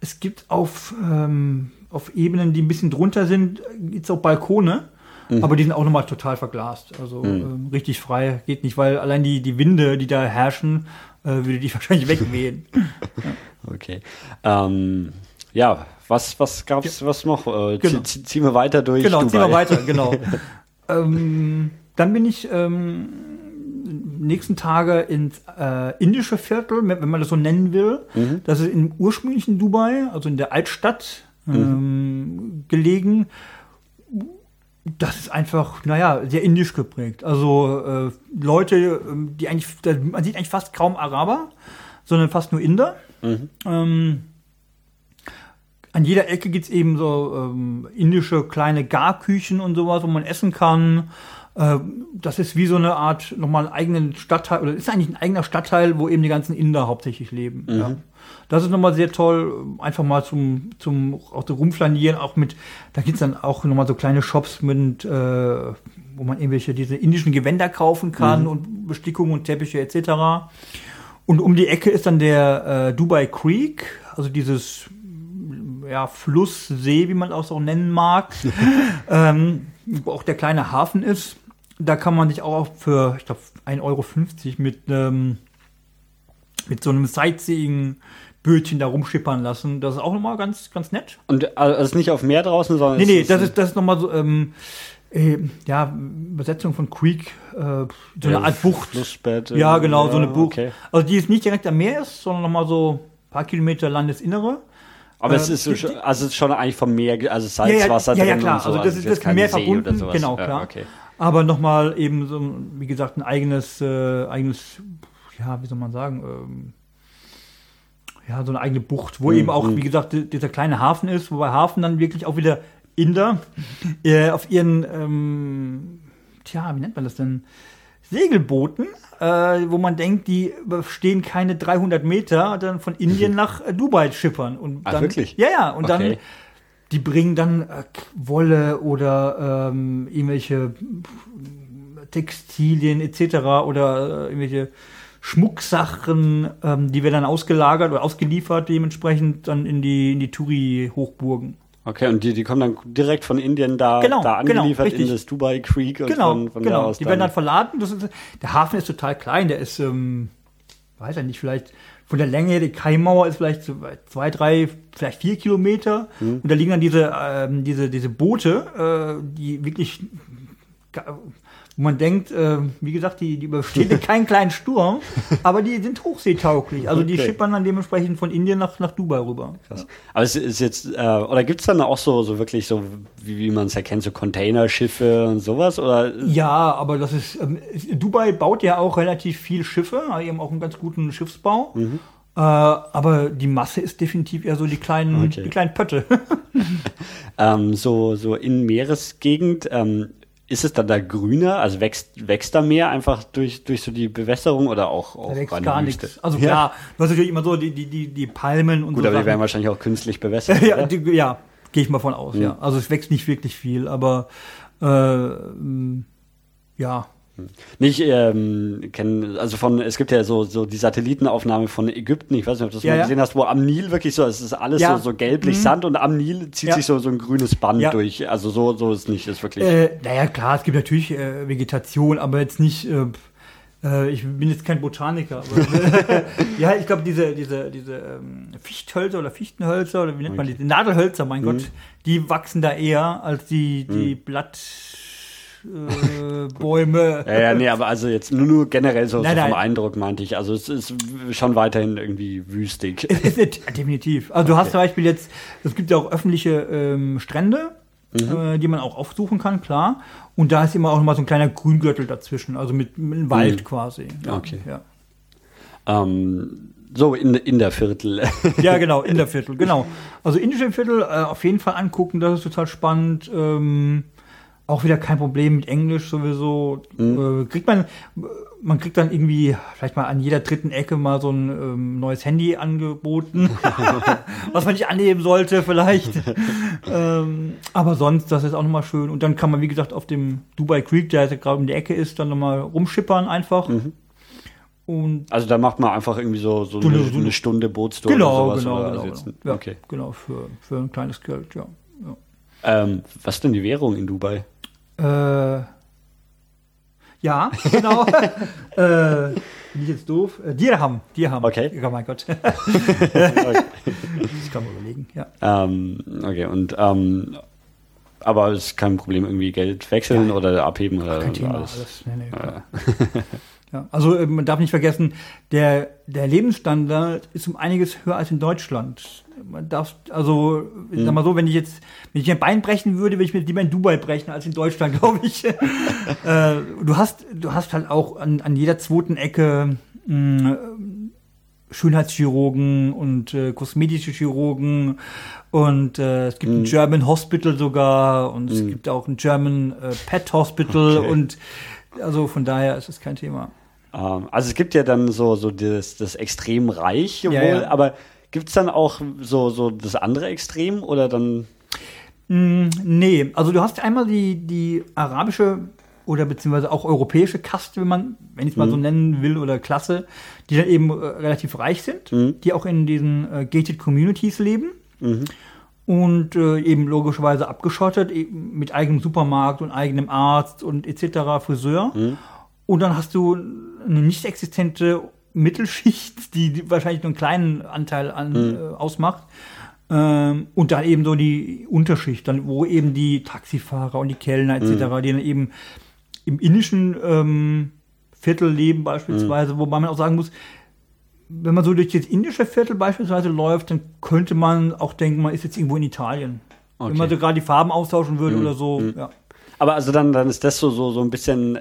es gibt auf ähm, auf Ebenen, die ein bisschen drunter sind, gibt's auch Balkone, Mhm. aber die sind auch nochmal total verglast. Also ähm, richtig frei geht nicht, weil allein die die Winde, die da herrschen, äh, würde die wahrscheinlich wegwehen. Okay. Ähm, ja, was, was gab's, was noch? Äh, Genau. zie- ziehen wir weiter durch genau, Dubai. ziehen wir weiter, genau. ähm, dann bin ich ähm, nächsten Tage ins äh, indische Viertel, wenn man das so nennen will. Mhm. Das ist im ursprünglichen Dubai, also in der Altstadt ähm, gelegen. Das ist einfach, naja, sehr indisch geprägt. Also äh, Leute, ähm, die eigentlich, man sieht eigentlich fast kaum Araber, sondern fast nur Inder. Ähm, an jeder Ecke gibt's eben so ähm, indische kleine Garküchen und sowas, wo man essen kann. Ähm, das ist wie so eine Art nochmal einen eigenen Stadtteil, oder ist eigentlich ein eigener Stadtteil, wo eben die ganzen Inder hauptsächlich leben. Ja. Das ist nochmal sehr toll, einfach mal zum, zum auch so rumflanieren, auch mit, da gibt's dann auch nochmal so kleine Shops mit, äh, wo man irgendwelche diese indischen Gewänder kaufen kann und Bestickungen und Teppiche etc. Und um die Ecke ist dann der äh, Dubai Creek, also dieses ja, Fluss, See, wie man auch so nennen mag, ähm, wo auch der kleine Hafen ist. Da kann man sich auch für, ich glaube, 1,50 Euro mit, ähm, mit so einem Sightseeing-Bötchen da rumschippern lassen. Das ist auch nochmal ganz, ganz nett. Und äh, also ist nicht auf Meer draußen, sondern Nee, nee, das ist, das ist nochmal so, ähm, äh, ja, Übersetzung von Creek, äh, so eine Art Bucht. Flussbett. Ja, genau, so eine Bucht. Okay. Also die ist nicht direkt am Meer ist, sondern nochmal so ein paar Kilometer Landesinnere. Aber es Ähm, ist so, die- schon- also es ist schon eigentlich vom Meer, also Ja, ja, Salzwasser ja, ja, drin klar. so. Also das ist jetzt das kein Meer See verbunden, genau, Ja, klar. okay. Aber nochmal eben so, wie gesagt, ein eigenes, äh, eigenes, ja, wie soll man sagen, ähm, ja, so eine eigene Bucht, wo eben auch, wie gesagt, di- dieser kleine Hafen ist, wobei Hafen dann wirklich auch wieder Inder äh, auf ihren, ähm, tja, wie nennt man das denn? Segelbooten, äh, wo man denkt, die überstehen keine 300 Meter, dann von Indien nach Dubai schippern. Und Ach, dann, wirklich? Ja, ja, und dann Okay. Die bringen dann äh, Wolle oder ähm, irgendwelche Textilien etc. oder äh, irgendwelche Schmucksachen, ähm, die werden dann ausgelagert oder ausgeliefert dementsprechend dann in die, in die Touri-Hochburgen. Okay, und die, die kommen dann direkt von Indien da, Genau, da genau, angeliefert in richtig. das Dubai Creek und Genau, von, von da genau. aus Die werden dann, verladen. Ist, der Hafen ist total klein, der ist, ähm, weiß ich nicht, vielleicht von der Länge her, die Kaimauer ist vielleicht zwei, drei, vielleicht vier Kilometer. Hm. Und da liegen dann diese, ähm, diese, diese Boote, äh, die wirklich, wo man denkt, äh, wie gesagt, die, die überstehen keinen kleinen Sturm, aber die sind hochseetauglich. Also die Okay. schippern dann dementsprechend von Indien nach, nach Dubai rüber. Krass. Aber es ist jetzt, äh, oder gibt es dann auch so, so wirklich so, wie, wie man es erkennt, so Containerschiffe und sowas? Oder Ja, aber das ist, ähm, Dubai baut ja auch relativ viel Schiffe, also eben auch einen ganz guten Schiffsbau. Mhm. Äh, aber die Masse ist definitiv eher so die kleinen, Okay. die kleinen Pötte. ähm, so, so in Meeresgegend, ähm, ist es dann da grüner? Also wächst, wächst da mehr einfach durch, durch so die Bewässerung oder auch, auch Da wächst gar nichts. Also Ja. klar, du hast natürlich immer so die, die, die, die Palmen und Gut, so aber die werden Sachen. wahrscheinlich auch künstlich bewässert. ja, die, ja gehe ich mal von aus, Mhm. ja. Also es wächst nicht wirklich viel, aber äh, ja. Nicht ähm, kennen, also von, es gibt ja so, so die Satellitenaufnahme von Ägypten, ich weiß nicht, ob du das Ja, mal ja. gesehen hast, wo am Nil wirklich so, es ist alles Ja. so, so gelblich Mhm. Sand und am Nil zieht Ja. sich so, so ein grünes Band Ja. durch. Also so, so ist nicht, ist wirklich. Äh, naja, klar, es gibt natürlich äh, Vegetation, aber jetzt nicht. Äh, äh, ich bin jetzt kein Botaniker. Aber, ja, ich glaube, diese, diese, diese ähm, Fichthölzer oder Fichtenhölzer oder wie nennt man die? Nadelhölzer, mein Gott, die wachsen da eher als die, die Blatt. Äh, Bäume. Ja, ja, nee, aber also jetzt nur, nur generell so, Nein, so vom nein. Eindruck meinte ich. Also es ist schon weiterhin irgendwie wüstig. Es ist definitiv. Also du hast zum Beispiel jetzt, es gibt ja auch öffentliche ähm, Strände, äh, die man auch aufsuchen kann, klar. Und da ist immer auch noch mal so ein kleiner Grüngürtel dazwischen, also mit, mit einem Wald quasi. Ja, Okay. Ja. Ähm, so, in, in der Viertel. ja, genau, in der Viertel, genau. Also indische Viertel äh, auf jeden Fall angucken, das ist total spannend. Ähm, auch wieder kein Problem mit Englisch sowieso. Äh, kriegt man, man kriegt dann irgendwie vielleicht mal an jeder dritten Ecke mal so ein ähm, neues Handy angeboten, was man nicht annehmen sollte vielleicht. ähm, aber sonst, das ist auch nochmal schön. Und dann kann man, wie gesagt, auf dem Dubai Creek, der jetzt gerade um die Ecke ist, dann nochmal rumschippern einfach. Und Also da macht man einfach irgendwie so, so Stunde- eine, eine Stunde Bootstour genau, oder sowas. genau, oder genau, also genau. Ja, Okay. genau, für, für ein kleines Geld, ja. ja. Ähm, was ist denn die Währung in Dubai? Äh, ja, genau. äh, bin ich jetzt doof? Äh, Dirham, Dirham. Okay. Oh mein Gott. okay. Ich kann mal überlegen, ja. ähm, okay, und ähm, aber es ist kein Problem, irgendwie Geld wechseln Ja. oder abheben oder Kein Thema. alles. Alles. Nee, nee. ja, also äh, man darf nicht vergessen, der, der Lebensstandard ist um einiges höher als in Deutschland. Man darf, also, ich sag mal so, wenn ich jetzt, wenn ich ein Bein brechen würde, würde ich mir lieber in Dubai brechen als in Deutschland, glaube ich. äh, du hast, du hast halt auch an, an jeder zweiten Ecke mh, Schönheitschirurgen und äh, kosmetische Chirurgen und äh, es gibt Mhm. ein German Hospital sogar und es gibt auch ein German äh, Pet Hospital Okay. und also von daher ist es kein Thema. Ähm, also es gibt ja dann so, so das, das extrem reich Ja, wohl, ja. aber gibt es dann auch so, so das andere Extrem oder dann Mm, nee, also du hast einmal die, die arabische oder beziehungsweise auch europäische Kaste, wenn man, wenn ich es mal so nennen will, oder Klasse, die dann eben äh, relativ reich sind, die auch in diesen äh, gated Communities leben und äh, eben logischerweise abgeschottet, eben mit eigenem Supermarkt und eigenem Arzt und etc. Friseur. Und dann hast du eine nicht existente Mittelschicht, die, die wahrscheinlich nur einen kleinen Anteil an, äh, ausmacht. Ähm, und dann eben so die Unterschicht, dann, wo eben die Taxifahrer und die Kellner etc., die dann eben im indischen ähm, Viertel leben beispielsweise, wobei man auch sagen muss, wenn man so durch das indische Viertel beispielsweise läuft, dann könnte man auch denken, man ist jetzt irgendwo in Italien. Okay. Wenn man so gerade die Farben austauschen würde oder so. Ja. Aber also dann, dann ist das so, so, so ein bisschen,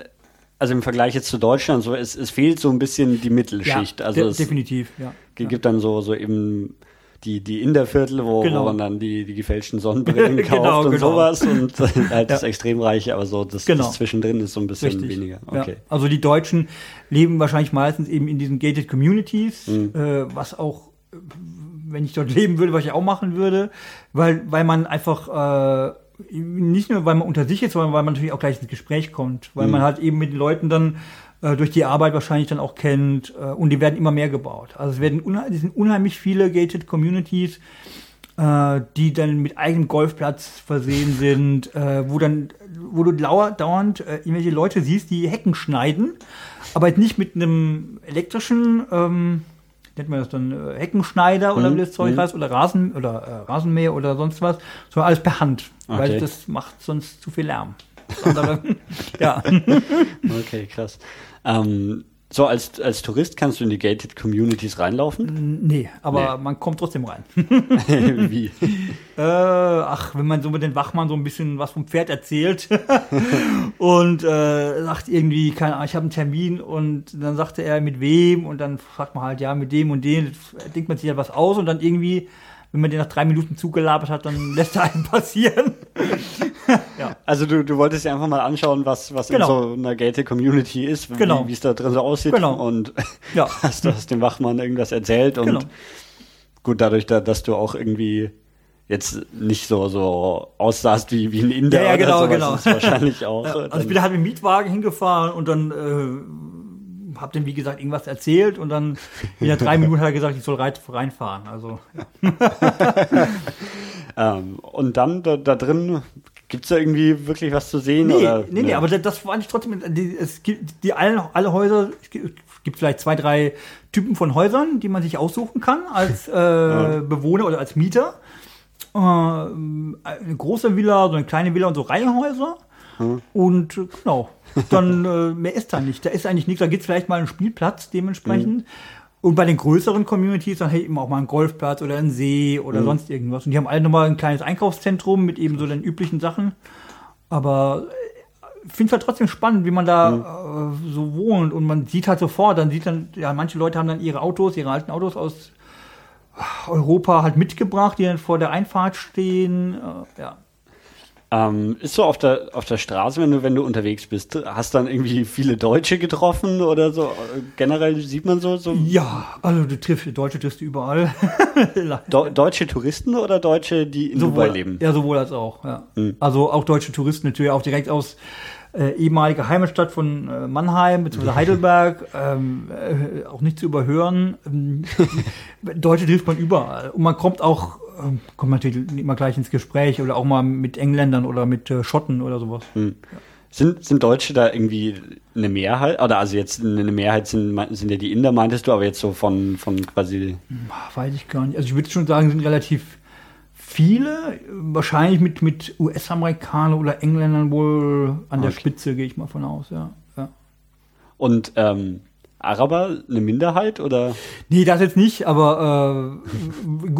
also im Vergleich jetzt zu Deutschland, so, es, es fehlt so ein bisschen die Mittelschicht. ja, also de es definitiv, ja. gibt dann so, so eben die, die Inderviertel, wo, Genau. wo man dann die, die gefälschten Sonnenbrillen kauft Genau, und genau. sowas und halt das Ja. Extremreiche, aber so das, Genau. das zwischendrin ist so ein bisschen Richtig. weniger. Ja. Okay. Also die Deutschen leben wahrscheinlich meistens eben in diesen gated Communities, Mhm. äh, was auch, äh, wenn ich dort leben würde, was ich auch machen würde, weil, weil man einfach äh, nicht nur, weil man unter sich ist, sondern weil man natürlich auch gleich ins Gespräch kommt, weil Mhm. man halt eben mit den Leuten dann äh, durch die Arbeit wahrscheinlich dann auch kennt äh, und die werden immer mehr gebaut. Also es werden unheim es sind unheimlich viele gated Communities, äh, die dann mit eigenem Golfplatz versehen sind, äh, wo dann, wo du dauer, dauernd äh, irgendwelche Leute siehst, die Hecken schneiden, aber jetzt nicht mit einem elektrischen, ähm, nennt man das dann äh, Heckenschneider oder wie das Zeug heißt, oder Rasen oder äh, Rasenmäher oder sonst was, sondern alles per Hand, Okay. weil das macht sonst zu viel Lärm. Ja. Okay, krass. Ähm, so, als, als Tourist kannst du in die gated Communities reinlaufen? Nee, aber Nee. man kommt trotzdem rein. Wie? Äh, ach, wenn man so mit den Wachmann so ein bisschen was vom Pferd erzählt und äh, sagt irgendwie, keine Ahnung, ich habe einen Termin und dann sagte er mit wem und dann fragt man halt, ja, mit dem und dem, denkt man sich halt was aus und dann irgendwie, wenn man den nach drei Minuten zugelabert hat, dann lässt er einen passieren. Also du, du wolltest dir einfach mal anschauen, was, was Genau. in so einer gated Community ist, wie Genau. wie es da drin so aussieht Genau. und Ja. hast, du hast dem Wachmann irgendwas erzählt und Genau. gut, dadurch, da, dass du auch irgendwie jetzt nicht so, so aussahst wie, wie ein Inder Ja, ja, genau, oder sowas, genau. wahrscheinlich auch. Ja, also ich bin halt mit dem Mietwagen hingefahren und dann äh, hab dem, wie gesagt, irgendwas erzählt und dann in der drei Minuten hat er gesagt, ich soll reinfahren. Also ja. ähm, und dann da, da drin, gibt's da irgendwie wirklich was zu sehen? Nee, oder? nee, nee, aber das, fand ich trotzdem, die, es gibt die alle, alle Häuser, es gibt, es gibt vielleicht zwei, drei Typen von Häusern, die man sich aussuchen kann als äh, Bewohner oder als Mieter. Äh, eine große Villa, so eine kleine Villa und so Reihenhäuser. Hm. Und äh, genau, dann äh, mehr ist da nicht. Da ist eigentlich nichts. Da gibt es vielleicht mal einen Spielplatz dementsprechend. Hm. Und bei den größeren Communities dann hey, eben auch mal einen Golfplatz oder einen See oder mhm. sonst irgendwas. Und die haben alle nochmal ein kleines Einkaufszentrum mit eben so den üblichen Sachen. Aber ich finde es halt trotzdem spannend, wie man da mhm. äh, so wohnt. Und man sieht halt sofort, dann sieht dann, ja, manche Leute haben dann ihre Autos, ihre alten Autos aus Europa halt mitgebracht, die dann vor der Einfahrt stehen. Äh, ja. Ähm, ist so auf der, auf der Straße, wenn du, wenn du unterwegs bist, hast dann irgendwie viele Deutsche getroffen oder so? Generell sieht man so? so ja, also du triffst Deutsche triffst du überall. Do, deutsche Touristen oder Deutsche, die in sowohl, Dubai leben? Ja, sowohl als auch, ja. Mhm. Also auch deutsche Touristen natürlich auch direkt aus äh, ehemalige Heimatstadt von äh, Mannheim bzw. Heidelberg, ähm, äh, auch nicht zu überhören. Ähm, Deutsche trifft man überall. Und man kommt auch, kommt natürlich immer gleich ins Gespräch oder auch mal mit Engländern oder mit äh, Schotten oder sowas. Hm. Ja. Sind, sind Deutsche da irgendwie eine Mehrheit? Oder also jetzt eine Mehrheit sind, sind ja die Inder, meintest du, aber jetzt so von, von quasi. Weiß ich gar nicht. Also ich würde schon sagen, sind relativ viele, wahrscheinlich mit, mit US-Amerikanern oder Engländern wohl an der Spitze, gehe ich mal von aus, ja. ja. Und ähm, Araber eine Minderheit oder? Nee, das jetzt nicht, aber äh,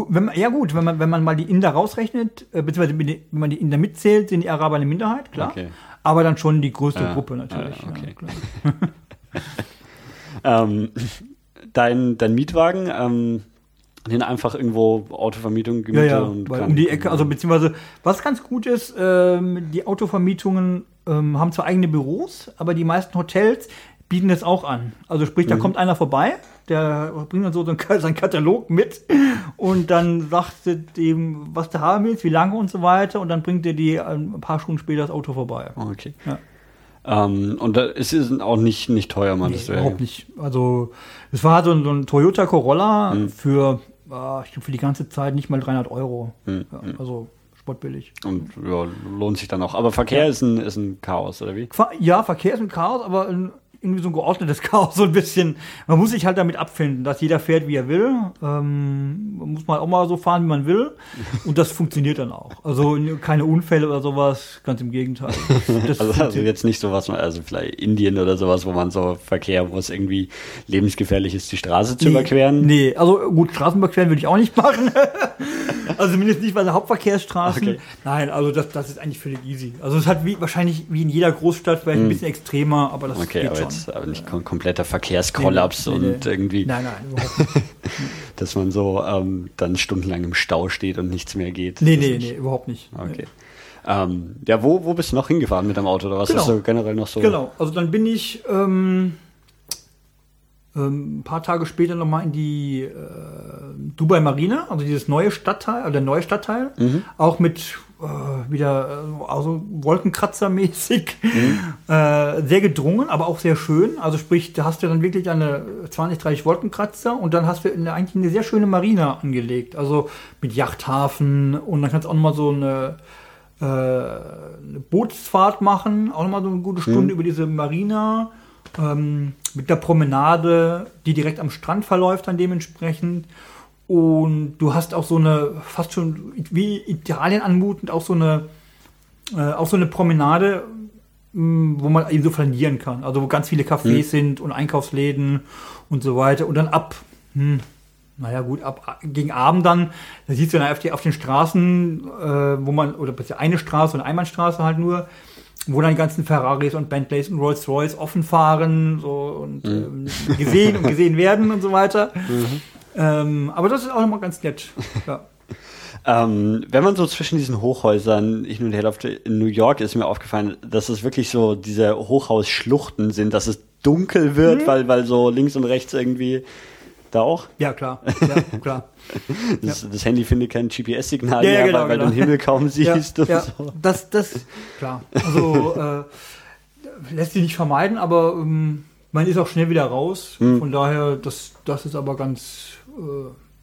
wenn ja gut, wenn man, wenn man mal die Inder rausrechnet, äh, beziehungsweise wenn man die Inder mitzählt, sind die Araber eine Minderheit, klar. Okay. Aber dann schon die größte ja, Gruppe natürlich. Ja, okay. Ja, ähm, dein, dein Mietwagen, ähm, den einfach irgendwo Autovermietung gemietet ja, ja, und weil um die Ecke, also beziehungsweise was ganz gut ist, ähm, die Autovermietungen ähm, haben zwar eigene Büros, aber die meisten Hotels bieten das auch an. Also sprich, da mhm. kommt einer vorbei, der bringt dann so seinen Katalog mit und dann sagt er dem, was du haben willst, wie lange und so weiter und dann bringt er die ein paar Stunden später das Auto vorbei. Okay. Ja. Um, ähm, und es ist auch nicht, nicht teuer, man. Nee, überhaupt nicht. Also es war so ein, so ein Toyota Corolla mhm. für ah, ich glaube, für die ganze Zeit nicht mal 300 Euro. Hm, ja, also sportbillig. Und ja, lohnt sich dann auch. Aber Verkehr ja. ist, ein, ist ein Chaos, oder wie? Ja, Verkehr ist ein Chaos, aber ein irgendwie so ein geordnetes Chaos, so ein bisschen. Man muss sich halt damit abfinden, dass jeder fährt, wie er will. Ähm, man muss mal auch mal so fahren, wie man will. Und das funktioniert dann auch. Also keine Unfälle oder sowas, ganz im Gegenteil. Also, also, jetzt nicht sowas, also vielleicht Indien oder sowas, wo man so Verkehr, wo es irgendwie lebensgefährlich ist, die Straße zu nee, überqueren. Nee, also gut, Straßen überqueren würde ich auch nicht machen. also zumindest nicht bei der Hauptverkehrsstraßen. Okay. Nein, also das, das ist eigentlich völlig easy. Also es halt wie, wahrscheinlich wie in jeder Großstadt, vielleicht hm. ein bisschen extremer, aber das okay, geht schon jetzt aber nicht ja. kompletter Verkehrskollaps nee, nee, und nee. irgendwie. Nein, nein, nicht. dass man so ähm, dann stundenlang im Stau steht und nichts mehr geht. Nee, nee, nee, überhaupt nicht. Okay. Ähm, ja, wo, wo bist du noch hingefahren mit dem Auto oder was genau. ist so generell noch so? Genau, also dann bin ich ähm, ähm, ein paar Tage später nochmal in die äh, Dubai Marina, also dieses neue Stadtteil, also der neue Stadtteil, mhm. auch mit äh, wieder äh, also Wolkenkratzer-mäßig, mhm. äh, sehr gedrungen, aber auch sehr schön. Also sprich, da hast du dann wirklich eine 20, 30 Wolkenkratzer und dann hast du eine, eigentlich eine sehr schöne Marina angelegt. Also mit Yachthafen und dann kannst du auch nochmal so eine, äh, eine Bootsfahrt machen, auch nochmal so eine gute Stunde mhm. über diese Marina. Ähm, mit der Promenade, die direkt am Strand verläuft, dann dementsprechend. Und du hast auch so eine, fast schon wie Italien anmutend, auch so eine, äh, auch so eine Promenade, mh, mm, wo man eben so flanieren kann. Also wo ganz viele Cafés mhm. sind und Einkaufsläden und so weiter. Und dann ab, hm, naja gut, ab gegen Abend dann, da siehst du dann auf, die, auf den Straßen, äh, wo man, oder eine Straße und Einbahnstraße halt nur, wo dann die ganzen Ferraris und Bentleys und Rolls Royce offen fahren so, und mhm. ähm, gesehen und gesehen werden und so weiter. Mhm. Ähm, aber das ist auch nochmal ganz nett. Ja. Ähm, wenn man so zwischen diesen Hochhäusern hin und her läuft, in New York ist mir aufgefallen, dass es wirklich so diese Hochhausschluchten sind, dass es dunkel wird, mhm. weil, weil so links und rechts irgendwie da auch? Ja, klar. Ja, klar. das, ja. das, Handy findet kein GPS-Signal ja, mehr, genau, weil, weil genau. du den Himmel kaum siehst. Ja, so. das, das, klar. Also äh, lässt sich nicht vermeiden, aber ähm, man ist auch schnell wieder raus. Hm. Von daher, das, das ist aber ganz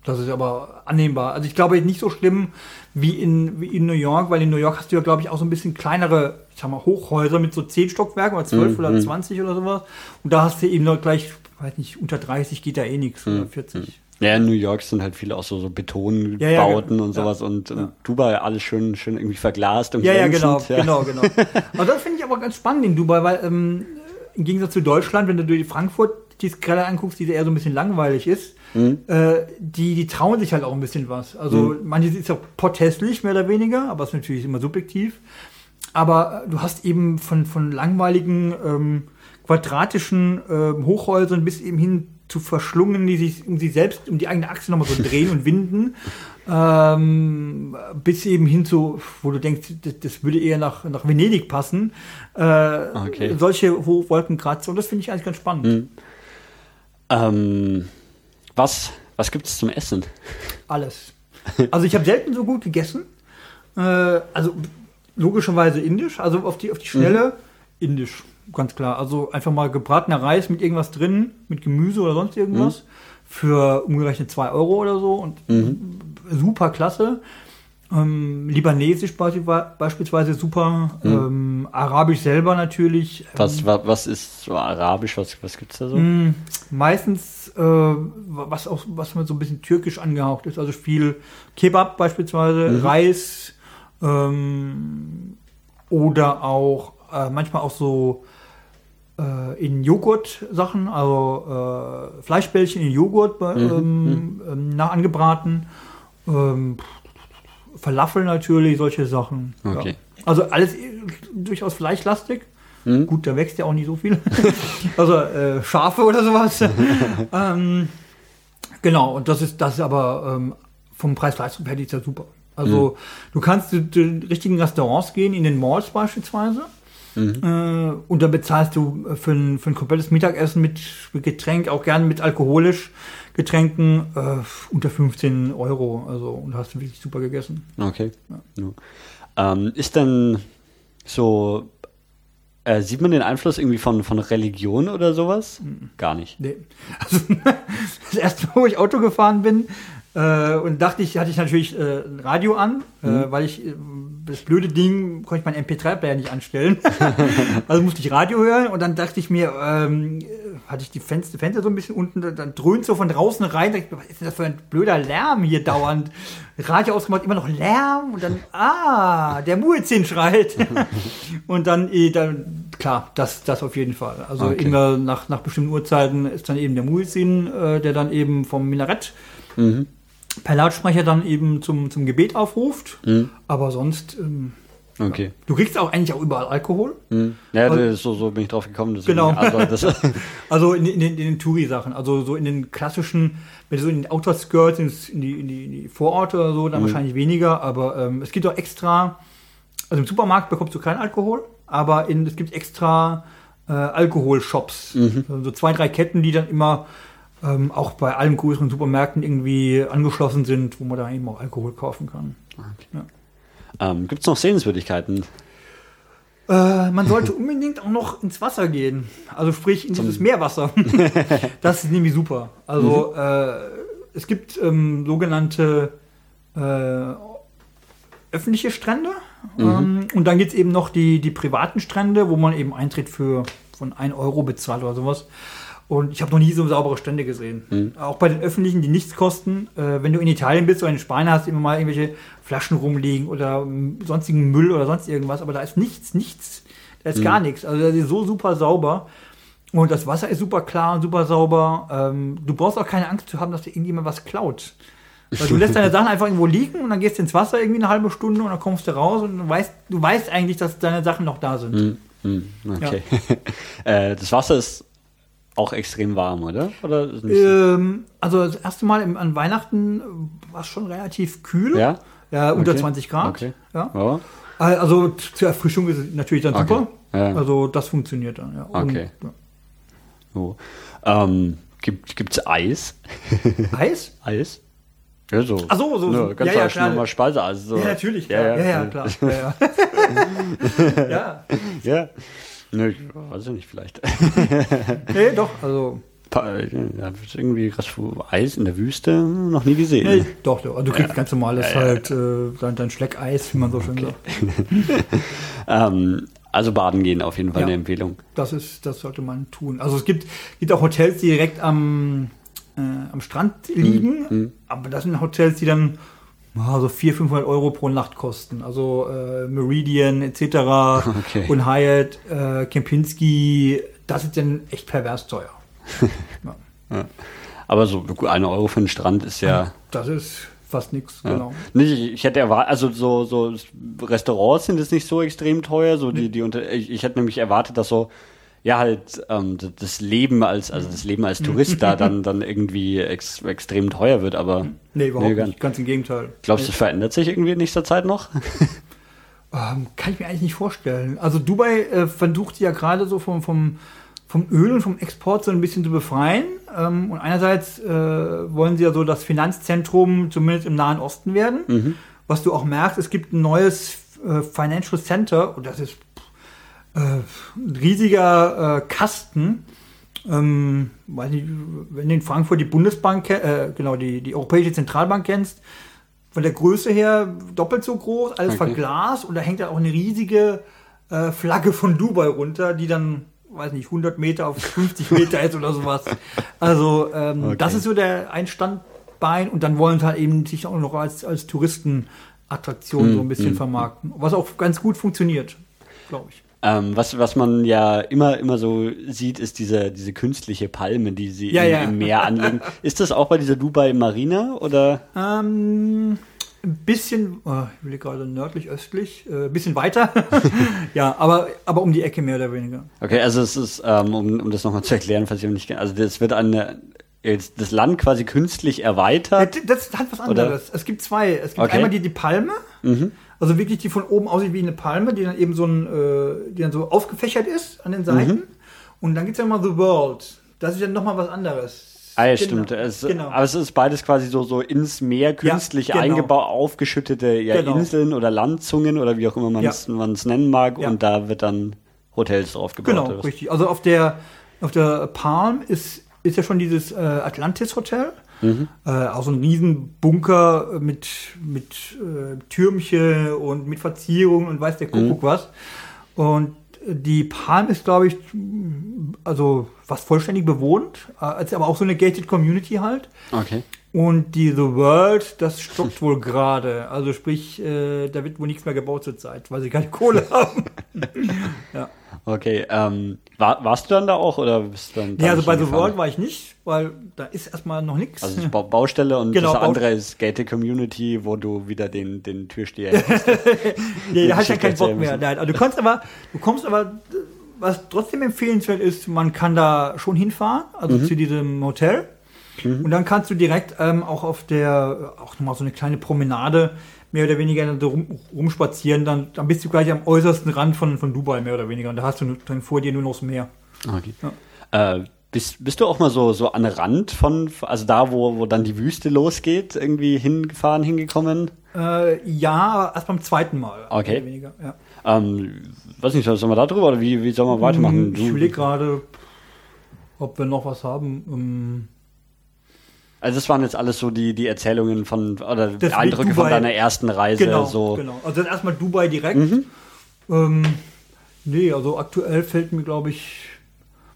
das ist aber annehmbar. Also ich glaube nicht so schlimm wie in, wie in New York, weil in New York hast du ja, glaube ich, auch so ein bisschen kleinere, ich sag mal, Hochhäuser mit so 10 Stockwerken oder 12 mhm. oder 20 oder sowas. Und da hast du eben noch gleich, weiß nicht, unter 30 geht da eh nichts mhm. oder 40. Ja, in New York sind halt viele auch so, so Betonbauten Ja, ja, ge- und sowas und, und ja. Dubai alles schön, schön irgendwie verglast und Ja, ja, genau, glänzend, genau, genau. Aber das finde ich aber ganz spannend in Dubai, weil ähm, im Gegensatz zu Deutschland, wenn du dir Frankfurt die Skala anguckst, die eher so ein bisschen langweilig ist, äh, die, die trauen sich halt auch ein bisschen was. Also manche ist auch potthässlich, mehr oder weniger, aber ist natürlich immer subjektiv. Aber äh, du hast eben von, von langweiligen, ähm, quadratischen ähm, Hochhäusern bis eben hin zu verschlungen, die sich um sich selbst, um die eigene Achse nochmal so drehen und winden, ähm, bis eben hin zu, wo du denkst, das, das würde eher nach, nach Venedig passen. Äh, Okay. Solche Hochwolkenkratzer und das finde ich eigentlich ganz spannend. Ähm, was was gibt es zum Essen? Alles. Also ich habe selten so gut gegessen. Äh, also logischerweise indisch, also auf die, auf die Schnelle indisch, ganz klar. Also einfach mal gebratener Reis mit irgendwas drin, mit Gemüse oder sonst irgendwas. Für umgerechnet 2 Euro oder so und super klasse. Ähm, Libanesisch beispielsweise, super. Ähm, Arabisch selber natürlich. Was, wa- was ist so arabisch? Was, was gibt's da so? Mm, Meistens, äh, was auch was mit so ein bisschen türkisch angehaucht ist, also viel Kebab beispielsweise, Reis ähm, oder auch äh, manchmal auch so äh, in Joghurt-Sachen, also äh, Fleischbällchen in Joghurt bei- ähm, ähm, nach angebraten. Ähm, Falafel natürlich, solche Sachen. Okay. Ja. Also alles äh, durchaus fleischlastig. Gut, da wächst ja auch nicht so viel. also äh, Schafe oder sowas. ähm, genau, und das ist das ist aber ähm, vom Preis-Leistung-Verhältnis ja super. Also du kannst zu den richtigen Restaurants gehen, in den Malls beispielsweise. Äh, und da bezahlst du für ein, für ein komplettes Mittagessen mit, mit Getränk, auch gerne mit alkoholisch Getränken, äh, unter 15 Euro. Also und hast du wirklich super gegessen. Okay. Ja. Ähm, ist denn so, äh, sieht man den Einfluss irgendwie von, von Religion oder sowas? Gar nicht. Nee. Also das erste Mal, wo ich Auto gefahren bin, äh, und dachte ich, hatte ich natürlich äh, ein Radio an, äh, weil ich äh, das blöde Ding konnte ich meinen MP3-Player nicht anstellen. also musste ich Radio hören und dann dachte ich mir, ähm, äh, hatte ich die Fenster, Fenster so ein bisschen unten, dann- dröhnt so von draußen rein, dachte ich mir, was ist denn das für ein blöder Lärm hier dauernd? Radio ausgemacht, immer noch Lärm und dann, ah, der Muezzin schreit. und dann, eh, dann, klar, das, das auf jeden Fall. Also Okay. immer nach, nach bestimmten Uhrzeiten ist dann eben der Muezzin, äh, der dann eben vom Minarett per Lautsprecher dann eben zum, zum Gebet aufruft. Aber sonst, ähm, Okay. du kriegst auch eigentlich auch überall Alkohol. Hm. Ja, das- so, so bin ich drauf gekommen. Genau. Also, Also in, in, den- den Touri-Sachen, also so in den klassischen, wenn du so in den Outdoor-Skirts in die, in, die, in die Vororte oder so, dann wahrscheinlich weniger, aber ähm, es gibt auch extra, also im Supermarkt bekommst du keinen Alkohol, aber in, es gibt extra äh, Alkoholshops, also so zwei, drei Ketten, die dann immer ähm, auch bei allen größeren Supermärkten irgendwie angeschlossen sind, wo man da eben auch Alkohol kaufen kann. ähm, Gibt es noch Sehenswürdigkeiten? Äh, man sollte unbedingt auch noch ins Wasser gehen. Also sprich in dieses Meerwasser. das ist nämlich super. Also äh, es gibt ähm, sogenannte äh, öffentliche Strände. Ähm, und dann gibt es eben noch die, die privaten Strände, wo man eben Eintritt für von 1 Euro bezahlt oder sowas. Und ich habe noch nie so saubere Strände gesehen. Auch bei den öffentlichen, die nichts kosten. Äh, wenn du in Italien bist oder in Spanien hast, immer mal irgendwelche Flaschen rumliegen oder ähm, sonstigen Müll oder sonst irgendwas. Aber da ist nichts, nichts. Da ist gar nichts. Also das ist so super sauber. Und das Wasser ist super klar und super sauber. Ähm, du brauchst auch keine Angst zu haben, dass dir irgendjemand was klaut. Weil du lässt deine Sachen einfach irgendwo liegen und dann gehst du ins Wasser irgendwie eine halbe Stunde und dann kommst du raus und du weißt, du weißt eigentlich, dass deine Sachen noch da sind. Hm, hm, okay. äh, das Wasser ist auch extrem warm, oder? Oder? Ähm, also das erste Mal im, an Weihnachten war es schon relativ kühl. Ja? Ja, unter Okay. 20 Grad. Okay. Ja. Ja. Also zur Erfrischung ist es natürlich dann Okay. super. Ja. Also das funktioniert dann, ja. Und, Okay. So. Ähm, gibt es Eis? Eis? Eis? Ja, so. Ach so, so-. Ja, ganz Ja, ja, normal Speiseeis. So. Ja, natürlich. Ja, Ja, ja, klar. Ja, ja. ja. Ja. Ne, ich weiß ja nicht, vielleicht. Nee, doch, also. Ja, irgendwie krass Eis in der Wüste noch nie gesehen. Nee, doch, doch. Also du kriegst ganz normales halt äh, dein, dein Schleckeis, wie man so schön sagt. Ähm, also baden gehen auf jeden Fall Ja. eine Empfehlung. Das ist, das sollte man tun. Also es gibt, gibt auch Hotels, die direkt am äh, am Strand liegen. Mhm. Aber das sind Hotels, die dann ah, so 400, 500 Euro pro Nacht kosten. Also äh, Meridian etc. Okay. und Hyatt, äh, Kempinski, das ist dann echt pervers teuer. ja. Aber so gut, eine Euro für den Strand ist ja. Das ist fast nichts, Ja. genau. Nicht, ich, hätte erwartet, also so, so Restaurants sind jetzt nicht so extrem teuer. So die, die unter, ich, ich hätte nämlich erwartet, dass so, ja, halt ähm, das Leben als, also das Leben als Tourist da dann, dann irgendwie ex, extrem teuer wird, aber Nee, überhaupt gar nicht. Ganz im Gegenteil. Glaubst du, das verändert sich irgendwie in nächster Zeit noch? Ähm, kann ich mir eigentlich nicht vorstellen. Also Dubai äh, versucht ja gerade so vom, vom, vom Öl und vom Export so ein bisschen zu befreien. Ähm, und einerseits äh, wollen sie ja so das Finanzzentrum zumindest im Nahen Osten werden. Was du auch merkst, es gibt ein neues äh, Financial Center und das ist ein riesiger äh, Kasten. Ähm, weiß nicht, wenn du in Frankfurt die Bundesbank, äh, genau, die, die Europäische Zentralbank kennst, von der Größe her doppelt so groß, alles Okay. verglast und da hängt ja auch eine riesige äh, Flagge von Dubai runter, die dann, weiß nicht, 100 Meter auf 50 Meter ist oder sowas. Also ähm, Okay. das ist so der ein Standbein und dann wollen sie halt eben sich auch noch als, als Touristenattraktion so ein bisschen vermarkten, was auch ganz gut funktioniert, glaube ich. Ähm, was, was man ja immer, immer so sieht, ist diese, diese künstliche Palme, die sie Ja, im, ja. im Meer anlegen. Ist das auch bei dieser Dubai Marina oder? Ähm, ein bisschen, oh, ich will gerade nördlich, östlich, äh, ein bisschen weiter. ja, aber, aber um die Ecke mehr oder weniger. Okay, also es ist, ähm, um, um das nochmal zu erklären, falls ihr nicht kennt, also das wird eine, das Land quasi künstlich erweitert. Das ist halt was anderes. Es gibt zwei. Es gibt Okay. einmal die, die Palme, also wirklich die von oben aussieht wie eine Palme, die dann eben so ein, äh, die dann so aufgefächert ist an den Seiten. Und dann gibt es ja mal The World. Das ist ja nochmal was anderes. Ah, ja, Genau, stimmt. Es, genau. Aber es ist beides quasi so, so ins Meer künstlich genau. eingebaut, aufgeschüttete ja, Genau. Inseln oder Landzungen oder wie auch immer man es nennen mag. Ja. Und da wird dann Hotels drauf gebaut. Genau, richtig. Also auf der, auf der Palm ist, ist ja schon dieses äh, Atlantis Hotel. Äh, auch so ein riesen Bunker mit, mit äh, Türmchen und mit Verzierungen und weiß der Kuckuck was. Und die Palm ist, glaube ich, also fast vollständig bewohnt, äh, ist aber auch so eine gated Community halt. Okay. Und die The World, das stockt wohl gerade. Also sprich, äh, da wird wohl nichts mehr gebaut zurzeit, weil sie keine Kohle haben. ja. Okay, ähm, war, warst du dann da auch oder bist du dann? Ja, also bei The? World war ich nicht, weil da ist erstmal noch nichts. Also ist Ba- Baustelle und Genau, das andere ist Gated Community, wo du wieder den, den Türsteher hast. nee, da hast du ja keinen Bock mehr. Nein, also du kannst aber, du kommst aber, was trotzdem empfehlenswert ist, man kann da schon hinfahren, also Mhm. zu diesem Hotel. Und dann kannst du direkt ähm, auch auf der, auch nochmal so eine kleine Promenade mehr oder weniger so rum, rumspazieren, dann, dann bist du gleich am äußersten Rand von, von Dubai mehr oder weniger. Und da hast du dann vor dir nur noch das Meer. Okay. Äh, bist, bist du auch mal so, so an Rand von, also da, wo, wo dann die Wüste losgeht, irgendwie hingefahren, hingekommen? Äh, ja, erst beim zweiten Mal. Okay. Mehr weniger, ja. Ähm, weiß nicht, sollen wir da drüber oder wie, wie sollen wir weitermachen? Hm, Ich überlege gerade, ob wir noch was haben. Ähm, Also das waren jetzt alles so die, die Erzählungen von, oder Das Eindrücke von deiner ersten Reise. Genau, so. genau. Also dann erstmal Dubai direkt. Mhm. Ähm, nee, also aktuell fällt mir, glaube ich,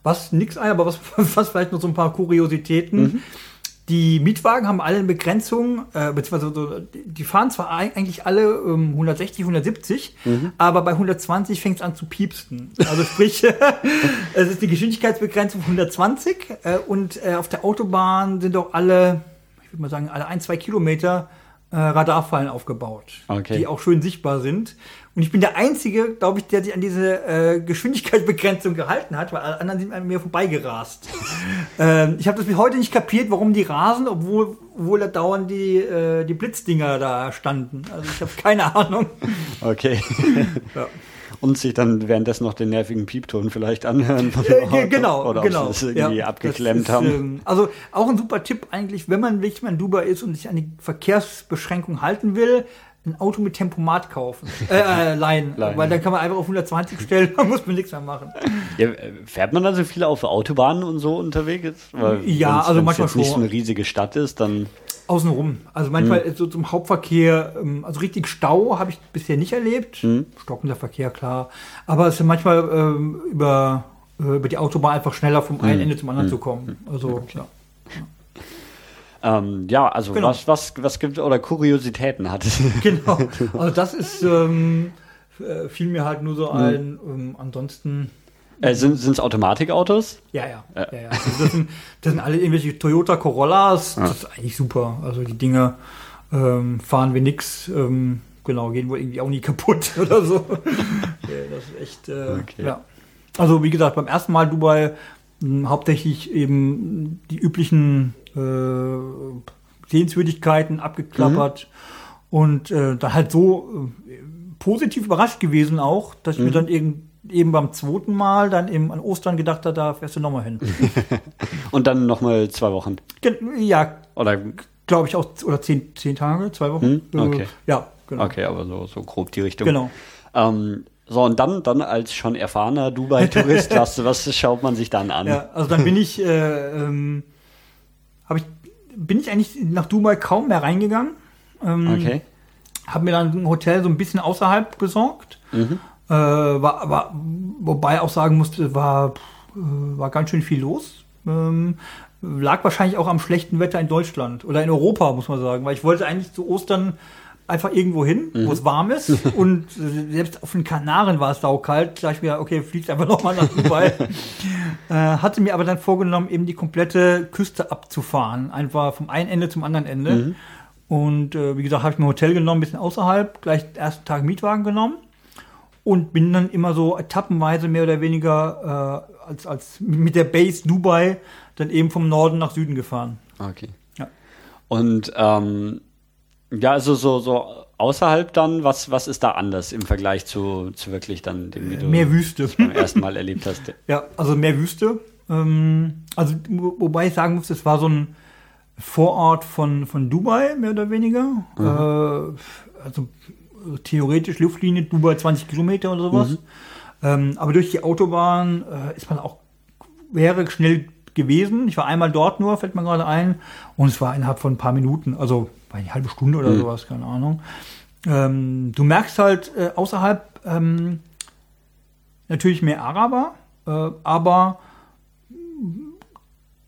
was nix ein, aber was, was vielleicht noch so ein paar Kuriositäten. Mhm. Die Mietwagen haben alle eine Begrenzung, äh, beziehungsweise die fahren zwar eig- eigentlich alle ähm, 160, 170, Mhm. aber bei 120 fängt es an zu piepsten. Also sprich, es ist die Geschwindigkeitsbegrenzung von 120 äh, und äh, auf der Autobahn sind auch alle, ich würde mal sagen, alle ein, zwei Kilometer äh, Radarfallen aufgebaut, Okay. die auch schön sichtbar sind. Und ich bin der Einzige, glaube ich, der sich an diese äh, Geschwindigkeitsbegrenzung gehalten hat, weil alle anderen sind an mir vorbeigerast. ähm, ich habe das bis heute nicht kapiert, warum die rasen, obwohl, obwohl da dauernd die, äh, die Blitzdinger da standen. Also ich habe keine Ahnung. Okay. Ja. Und sich dann währenddessen noch den nervigen Piepton vielleicht anhören von Äh, genau, Oder genau. ob sie das irgendwie Ja, abgeklemmt das ist, haben. ähm, also auch ein super Tipp eigentlich, wenn man wirklich mal in Dubai ist und sich an die Verkehrsbeschränkung halten will, ein Auto mit Tempomat kaufen. Äh, äh leihen. Leihen, Weil dann kann man einfach auf 120 stellen, da muss man nichts mehr machen. Ja, äh, fährt man dann so viel auf Autobahnen und so unterwegs? Weil Ja, also manchmal jetzt nicht schon. so eine riesige Stadt ist, dann Außenrum. Also manchmal Mhm. so zum Hauptverkehr, ähm, also richtig Stau habe ich bisher nicht erlebt. Mhm. Stockender Verkehr, klar. Aber es ist manchmal ähm, über, äh, über die Autobahn einfach schneller vom Mhm. einen Ende zum anderen zu kommen. Also, ja. Ähm, ja, also Genau. was, was, was gibt oder Kuriositäten hat es? Genau. Also das ist, ähm, äh, fiel mir halt nur so ein. Ähm, ansonsten, äh, sind es Automatikautos? ja, ja. ja. ja, Also das, sind, das sind alle irgendwelche Toyota Corollas. Das ist eigentlich super. Also die Dinge ähm, fahren wir nix. Ähm, genau, gehen wohl irgendwie auch nie kaputt oder so. ja, das ist echt, äh, Okay. ja. Also wie gesagt, beim ersten Mal Dubai mh, hauptsächlich eben die üblichen Sehenswürdigkeiten abgeklappert und äh, dann halt so äh, positiv überrascht gewesen auch, dass ich mir dann eben, eben beim zweiten Mal dann eben an Ostern gedacht habe, da fährst du nochmal hin. Und dann nochmal zwei Wochen. Ja, Oder glaube ich auch, oder zehn, zehn Tage, zwei Wochen. Hm, okay. Äh, ja, genau. okay, aber so, so grob die Richtung. Genau. Ähm, so, und dann, dann als schon erfahrener Dubai-Tourist, was, was schaut man sich dann an? Ja, also dann bin ich, äh, ähm, ich, bin ich eigentlich nach Dubai kaum mehr reingegangen. Ähm, Okay. Habe mir dann ein Hotel so ein bisschen außerhalb besorgt. Mhm. Äh, war, aber, wobei auch sagen musste, war, äh, war ganz schön viel los. Ähm, lag wahrscheinlich auch am schlechten Wetter in Deutschland oder in Europa, muss man sagen, weil ich wollte eigentlich zu Ostern einfach irgendwo hin, Mhm. wo es warm ist und äh, selbst auf den Kanaren war es saukalt. Da ich mir, okay, fliegst einfach nochmal nach Dubai. äh, hatte mir aber dann vorgenommen, eben die komplette Küste abzufahren, einfach vom einen Ende zum anderen Ende. Mhm. Und äh, wie gesagt, habe ich mir ein Hotel genommen, ein bisschen außerhalb, gleich den ersten Tag Mietwagen genommen und bin dann immer so etappenweise mehr oder weniger äh, als, als mit der Base Dubai dann eben vom Norden nach Süden gefahren. Okay. Ja. Und ähm, ja, also so, so außerhalb dann, was, was ist da anders im Vergleich zu, zu wirklich dann dem, wie du Mehr Wüste. beim ersten Mal erlebt hast? Ja, also mehr Wüste. Ähm, also wo- wobei ich sagen muss, es war so ein Vorort von, von Dubai, mehr oder weniger. Äh, also theoretisch Luftlinie Dubai 20 Kilometer oder sowas. Ähm, aber durch die Autobahn äh, ist man auch, wäre schnell gewesen. Ich war einmal dort nur, fällt mir gerade ein. Und es war innerhalb von ein paar Minuten, also eine halbe Stunde oder sowas, keine Ahnung. Ähm, du merkst halt äh, außerhalb ähm, natürlich mehr Araber, äh, aber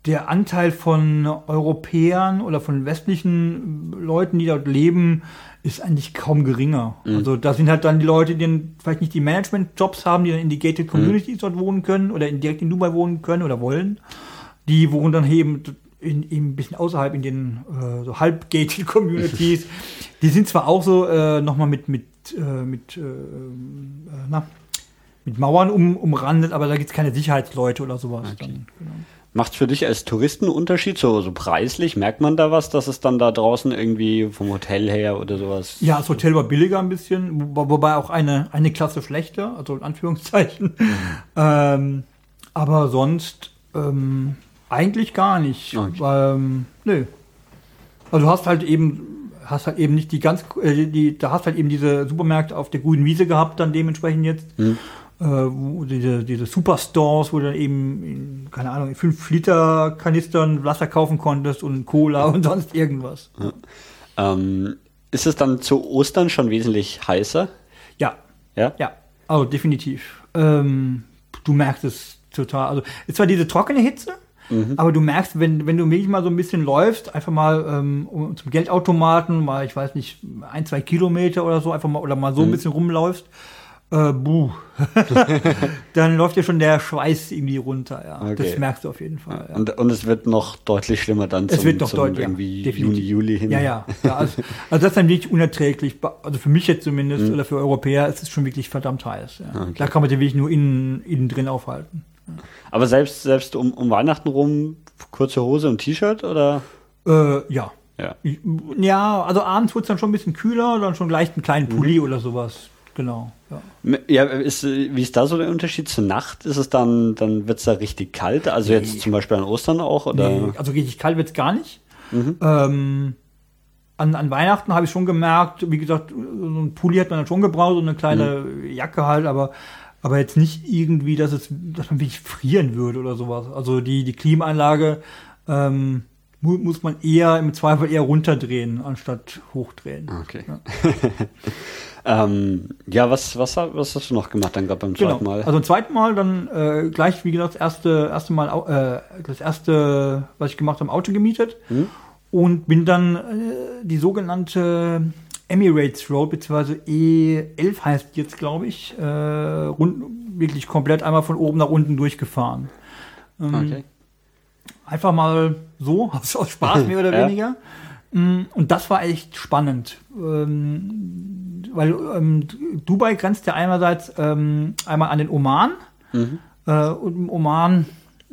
der Anteil von Europäern oder von westlichen Leuten, die dort leben, ist eigentlich kaum geringer. Also da sind halt dann die Leute, die dann vielleicht nicht die Management-Jobs haben, die dann in die gated Communities dort wohnen können oder in, direkt in Dubai wohnen können oder wollen. Die wohnen dann eben in, in ein bisschen außerhalb in den äh, so halb gated Communities. die sind zwar auch so äh, nochmal mit mit äh, mit äh, äh, na, mit Mauern um, umrandet, aber da gibt es keine Sicherheitsleute oder sowas. Dann, genau. Macht für dich als Touristen einen Unterschied, so, so preislich? Merkt man da was, dass es dann da draußen irgendwie vom Hotel her oder sowas? Ja, das Hotel war billiger ein bisschen, wo, wobei auch eine, eine Klasse schlechter, also in Anführungszeichen. Ähm, aber sonst ähm, eigentlich gar nicht. Okay. Ähm, nö. Also du hast halt eben, hast halt eben nicht die ganz, äh, die, da hast halt eben diese Supermärkte auf der grünen Wiese gehabt, dann dementsprechend jetzt. Äh, wo diese, diese Superstores, wo du dann eben, in, keine Ahnung, in 5 Liter Kanistern Wasser kaufen konntest und Cola und sonst irgendwas. Ähm, ist es dann zu Ostern schon wesentlich heißer? Ja, Ja? Ja, also definitiv. Ähm, du merkst es total. Also es war diese trockene Hitze, aber du merkst, wenn, wenn du wirklich mal so ein bisschen läufst, einfach mal ähm, um- zum Geldautomaten, mal, ich weiß nicht, ein, zwei Kilometer oder so, einfach mal oder mal so ein bisschen rumläufst, äh, buh. dann läuft dir schon der Schweiß irgendwie runter, ja. Okay. Das merkst du auf jeden Fall. Ja. Und, und es wird noch deutlich schlimmer dann zum, Es wird noch zum deutlich, ja, irgendwie definitiv. Juni, Juli hin. Ja, ja. ja also, also das ist dann wirklich unerträglich. Also für mich jetzt zumindest oder für Europäer ist es schon wirklich verdammt heiß. Ja. Okay. Da kann man sich wirklich nur innen, innen drin aufhalten. Aber selbst, selbst um, um Weihnachten rum kurze Hose und T-Shirt oder? Äh, ja. Ja. Ja, also abends wird es dann schon ein bisschen kühler, dann schon gleich einen kleinen Pulli Mhm. oder sowas. Genau. Ja. Ja, ist, wie ist da so der Unterschied zur Nacht? Ist es dann, dann wird's da richtig kalt? Also jetzt zum Beispiel an Ostern auch? Oder? Nee, also richtig kalt wird es gar nicht. Mhm. Ähm, an, an Weihnachten habe ich schon gemerkt, wie gesagt, so ein Pulli hat man dann schon gebraucht und eine kleine Mhm. Jacke halt, aber, aber jetzt nicht irgendwie, dass es, dass man wirklich frieren würde oder sowas. Also die, die Klimaanlage ähm, mu muss man eher im Zweifel eher runterdrehen, anstatt hochdrehen. Okay. Ja. ähm, ja, was, was, was hast du noch gemacht dann gerade beim Genau. zweiten Mal? Also ein zweites Mal dann äh, gleich, wie gesagt, das erste, erste Mal, äh, das erste, was ich gemacht habe, Auto gemietet. Hm? und bin dann äh, die sogenannte Emirates Road, beziehungsweise E11 heißt jetzt, glaube ich, äh, rund, wirklich komplett einmal von oben nach unten durchgefahren. Ähm, Okay. Einfach mal so, aus aus Spaß mehr oder Ja. weniger. Mm, Und das war echt spannend. Ähm, weil ähm, Dubai grenzt ja einerseits ähm, einmal an den Oman. Mhm. Äh, und im Oman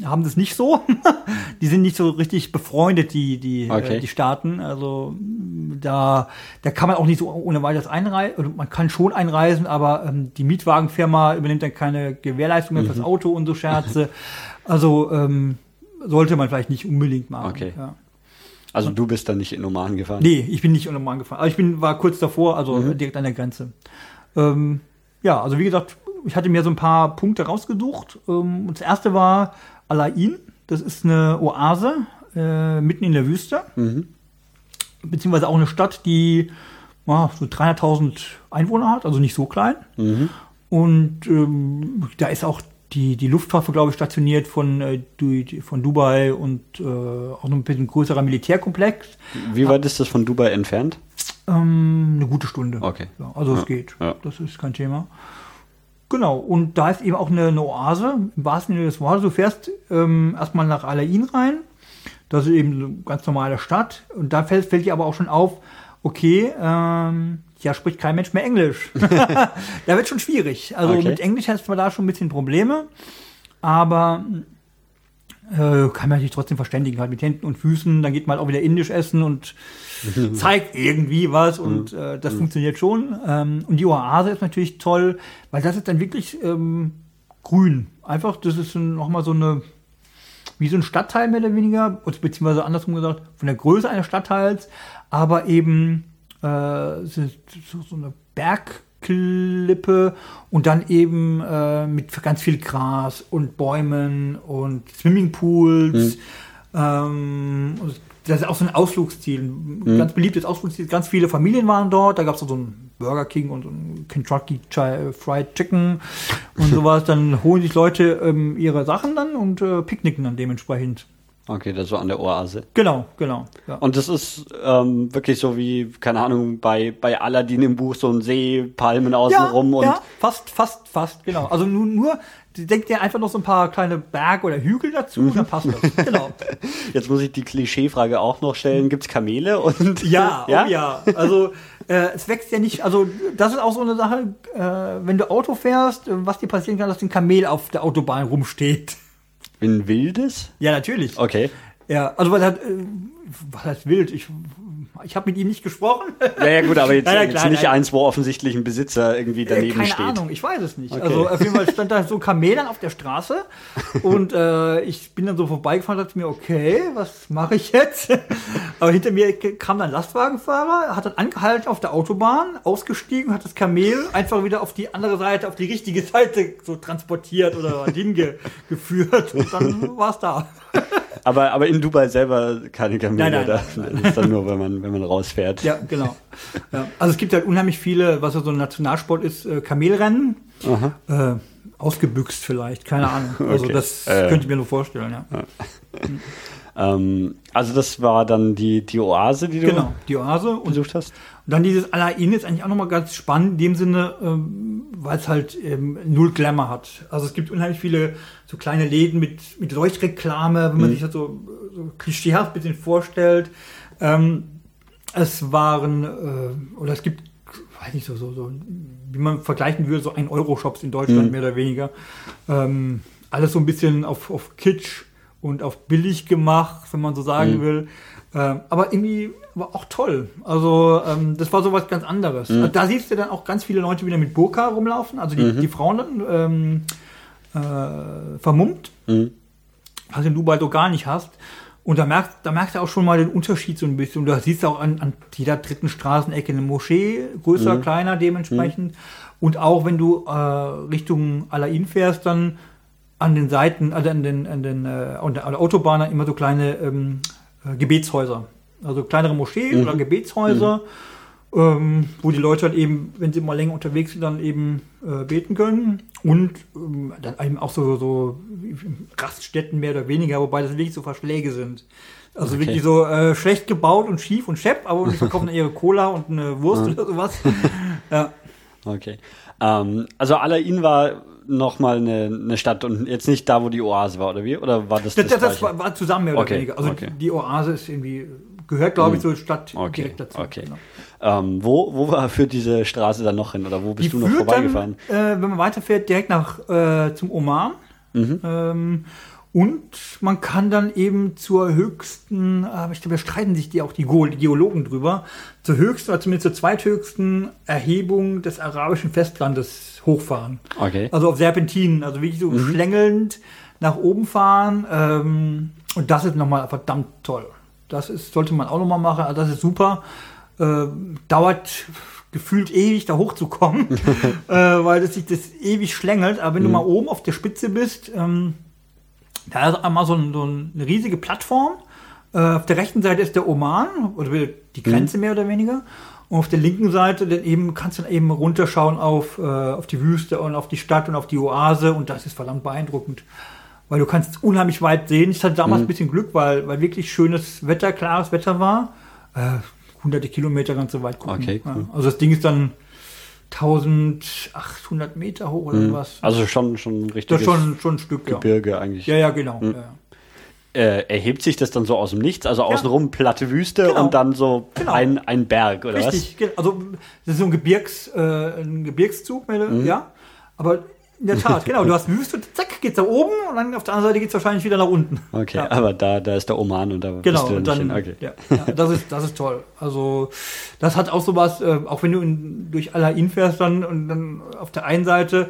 haben das nicht so. die sind nicht so richtig befreundet, die, die, Okay. äh, die Staaten. Also mm, da, da kann man auch nicht so ohne weiteres einreisen. Man kann schon einreisen, aber ähm, die Mietwagenfirma übernimmt dann keine Gewährleistung mehr Mhm. fürs Auto und so Scherze. Also ähm, sollte man vielleicht nicht unbedingt machen. Okay. Ja. Also du bist dann nicht in Oman gefahren? Nee, ich bin nicht in Oman gefahren. Aber ich bin, war kurz davor, also Mhm. direkt an der Grenze. Ähm, ja, also wie gesagt, ich hatte mir so ein paar Punkte rausgesucht. Ähm, und das erste war Alain. Das ist eine Oase äh, mitten in der Wüste. Mhm. Beziehungsweise auch eine Stadt, die ja, so 300.000 Einwohner hat, also nicht so klein. Mhm. Und ähm, da ist auch die, die Luftwaffe, glaube ich, stationiert von, äh, von Dubai und äh, auch noch ein bisschen größerer Militärkomplex. Wie weit ist das von Dubai entfernt? Ähm, eine gute Stunde. Okay. Ja, also es Ja, geht. ja. Das ist kein Thema. Genau, und da ist eben auch eine, eine Oase, im wahrsten Sinne des Wortes. Du fährst ähm, erstmal nach Alain rein. Das ist eben eine ganz normale Stadt. Und da fällt, fällt dir aber auch schon auf, okay, ähm, ja, spricht kein Mensch mehr Englisch. da wird schon schwierig. Also Okay. mit Englisch hast du da schon ein bisschen Probleme. Aber äh, kann man natürlich trotzdem verständigen, halt mit Händen und Füßen. Dann geht man halt auch wieder indisch essen und zeigt irgendwie was und äh, das funktioniert schon. Ähm, und die Oase ist natürlich toll, weil das ist dann wirklich ähm, grün. Einfach, das ist nochmal so eine, wie so ein Stadtteil mehr oder weniger, beziehungsweise andersrum gesagt, von der Größe eines Stadtteils, aber eben äh, so, so eine Bergklippe und dann eben äh, mit ganz viel Gras und Bäumen und Swimmingpools. Ähm, und das ist auch so ein Ausflugsziel, ein ganz beliebtes Ausflugsziel. Ganz viele Familien waren dort. Da gab es so einen Burger King und so ein Kentucky Chi- Fried Chicken und sowas. Dann holen sich Leute ähm, ihre Sachen dann und äh, picknicken dann dementsprechend. Okay, das war an der Oase. Genau, genau. Ja. Und das ist ähm, wirklich so wie, keine Ahnung, bei, bei Aladdin im Buch so ein See, Palmen außenrum und ja, fast, fast, fast, genau. Also nur, nur denkt ihr einfach noch so ein paar kleine Berge oder Hügel dazu, Mhm. dann passt das. Genau. jetzt muss ich die Klischeefrage auch noch stellen. Gibt's Kamele und Ja, ja? Oh ja. Also äh, es wächst ja nicht, also das ist auch so eine Sache, äh, wenn du Auto fährst, äh, was dir passieren kann, dass ein Kamel auf der Autobahn rumsteht. Ein wildes? Ja, natürlich. Okay. Ja, also was hat, äh, was heißt wild? Ich, ich habe mit ihm nicht gesprochen. Ja, ja, gut, aber jetzt, ja, jetzt klar, nicht nein. eins, wo offensichtlich ein Besitzer irgendwie Äh, daneben Keine steht. Ahnung, ich weiß es nicht. Okay. Also auf jeden Fall stand da so ein Kamel dann auf der Straße und äh, ich bin dann so vorbeigefahren und dachte mir, okay, was mache ich jetzt? Aber hinter mir kam dann ein Lastwagenfahrer, hat dann angehalten auf der Autobahn, ausgestiegen, hat das Kamel einfach wieder auf die andere Seite, auf die richtige Seite so transportiert oder hingeführt und dann war es da. Aber, aber in Dubai selber keine Kamele. Nein, nein, da. nein, Das ist dann nur, wenn man, wenn man rausfährt. Ja, genau. Ja. Also es gibt halt unheimlich viele, was ja so ein Nationalsport ist, äh, Kamelrennen. Äh, ausgebüxt vielleicht, keine Ahnung. Also Okay. das Äh. könnte ich mir nur vorstellen, ja. Ähm, also das war dann die, die Oase, die du Genau, die Oase und, und besucht hast? dann dieses Alain ist eigentlich auch nochmal ganz spannend, in dem Sinne, ähm, weil es halt ähm, null Glamour hat. Also es gibt unheimlich viele so kleine Läden mit, mit Leuchtreklame, wenn man sich das so, so klischeehaft ein bisschen vorstellt. Ähm, es waren, äh, oder es gibt, weiß nicht, so, so, so, wie man vergleichen würde, so ein Euro-Shops in Deutschland, mehr oder weniger. Ähm, alles so ein bisschen auf, auf Kitsch und auf billig gemacht, wenn man so sagen will. Ähm, aber irgendwie war auch toll. Also ähm, das war so was ganz anderes. Also, da siehst du dann auch ganz viele Leute wieder mit Burka rumlaufen, also die, die Frauen dann ähm, äh, vermummt, Mhm. was du in Dubai so gar nicht hast. Und da merkst, da merkst du auch schon mal den Unterschied so ein bisschen. Und da siehst du auch an, an jeder dritten Straßenecke eine Moschee, größer, kleiner dementsprechend. Und auch wenn du äh, Richtung Alain fährst, dann an den Seiten, also an den, an den äh, an der Autobahn immer so kleine ähm, äh, Gebetshäuser. Also kleinere Moscheen oder Gebetshäuser. Äh, ähm, wo die Leute dann eben, wenn sie mal länger unterwegs sind, dann eben äh, beten können. Und ähm, dann eben auch so, so Raststätten mehr oder weniger, wobei das wirklich so Verschläge sind. Also Okay. wirklich so äh, schlecht gebaut und schief und schepp, aber die verkaufen dann ihre Cola und eine Wurst oder sowas. ja. Okay. Ähm, also Alain war nochmal eine, eine Stadt und jetzt nicht da, wo die Oase war, oder wie? Oder war das Das, das, das, das war, war zusammen mehr oder Okay, weniger. Also okay. die Oase ist irgendwie, gehört glaube ich zur Stadt Okay, direkt dazu. okay. Genau. Ähm, wo, wo war für diese Straße dann noch hin? Oder wo bist Die du noch führt vorbeigefahren? Dann, äh, wenn man weiterfährt, direkt nach äh, zum Oman. Mhm. Ähm, und man kann dann eben zur höchsten, aber ich glaube, da streiten sich die auch die Geologen drüber, zur höchsten, oder zumindest zur zweithöchsten Erhebung des arabischen Festlandes hochfahren. Okay. Also auf Serpentinen, also wirklich so schlängelnd nach oben fahren. Ähm, und das ist nochmal verdammt toll. Das ist, sollte man auch nochmal machen. Also das ist super. Ähm, dauert gefühlt ewig, da hochzukommen, äh, weil das sich das ewig schlängelt. Aber wenn du mal oben auf der Spitze bist, ähm, da ist einmal so, ein, so eine riesige Plattform. Äh, auf der rechten Seite ist der Oman, oder die Grenze mehr oder weniger. Und auf der linken Seite dann eben kannst du dann eben runterschauen auf, äh, auf die Wüste und auf die Stadt und auf die Oase. Und das ist verdammt beeindruckend. Weil du kannst unheimlich weit sehen. Ich hatte damals ein bisschen Glück, weil, weil wirklich schönes Wetter, klares Wetter war. Äh, hunderte Kilometer ganz so weit gucken. Okay, cool. ja. Also das Ding ist dann 1800 Meter hoch oder was. Also schon, schon ist schon, schon ein Stück, ja. Gebirge eigentlich. Ja, ja, genau. Ja, ja. Äh, erhebt sich das dann so aus dem Nichts? Also außenrum platte Wüste Genau. und dann so Genau. ein, ein Berg, oder Richtig, ge- also das ist so ein Gebirgs, äh, ein Gebirgszug, Mhm. ja. Aber in der Tat, genau, du hast Wüste, zack, geht's da oben und dann auf der anderen Seite geht's wahrscheinlich wieder nach unten. Okay, Ja. aber da, da ist der Oman und da Genau, bist du und dann, dann, nicht hin. Okay. ja, ja, das ist, das ist toll. Also, das hat auch sowas, äh, auch wenn du in, durch Alain fährst dann und dann auf der einen Seite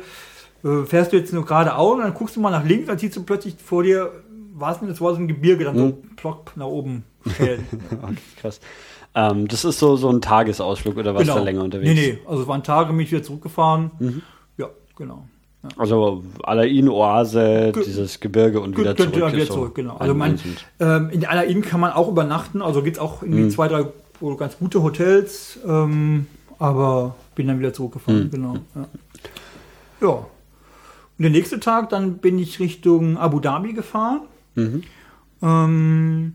äh, fährst du jetzt nur geradeaus und dann guckst du mal nach links, dann siehst du plötzlich vor dir, was denn, das war so ein Gebirge, dann Mhm. so plopp nach oben stellen. okay, krass. Ähm, das ist so, so ein Tagesausflug oder was da länger unterwegs? Genau. Nee, nee, also es waren Tage, bin ich wieder zurückgefahren. Ja, genau. Ja. Also Alain, Oase, Ge- dieses Gebirge und wieder zurück. ist wieder so zurück, genau. Also ein- ähm, in Alain kann man auch übernachten, also gibt es auch irgendwie Mhm. zwei, drei ganz gute Hotels, ähm, aber bin dann wieder zurückgefahren, Mhm. genau. Ja. ja. Und der nächste Tag, dann bin ich Richtung Abu Dhabi gefahren. Mhm. Ähm,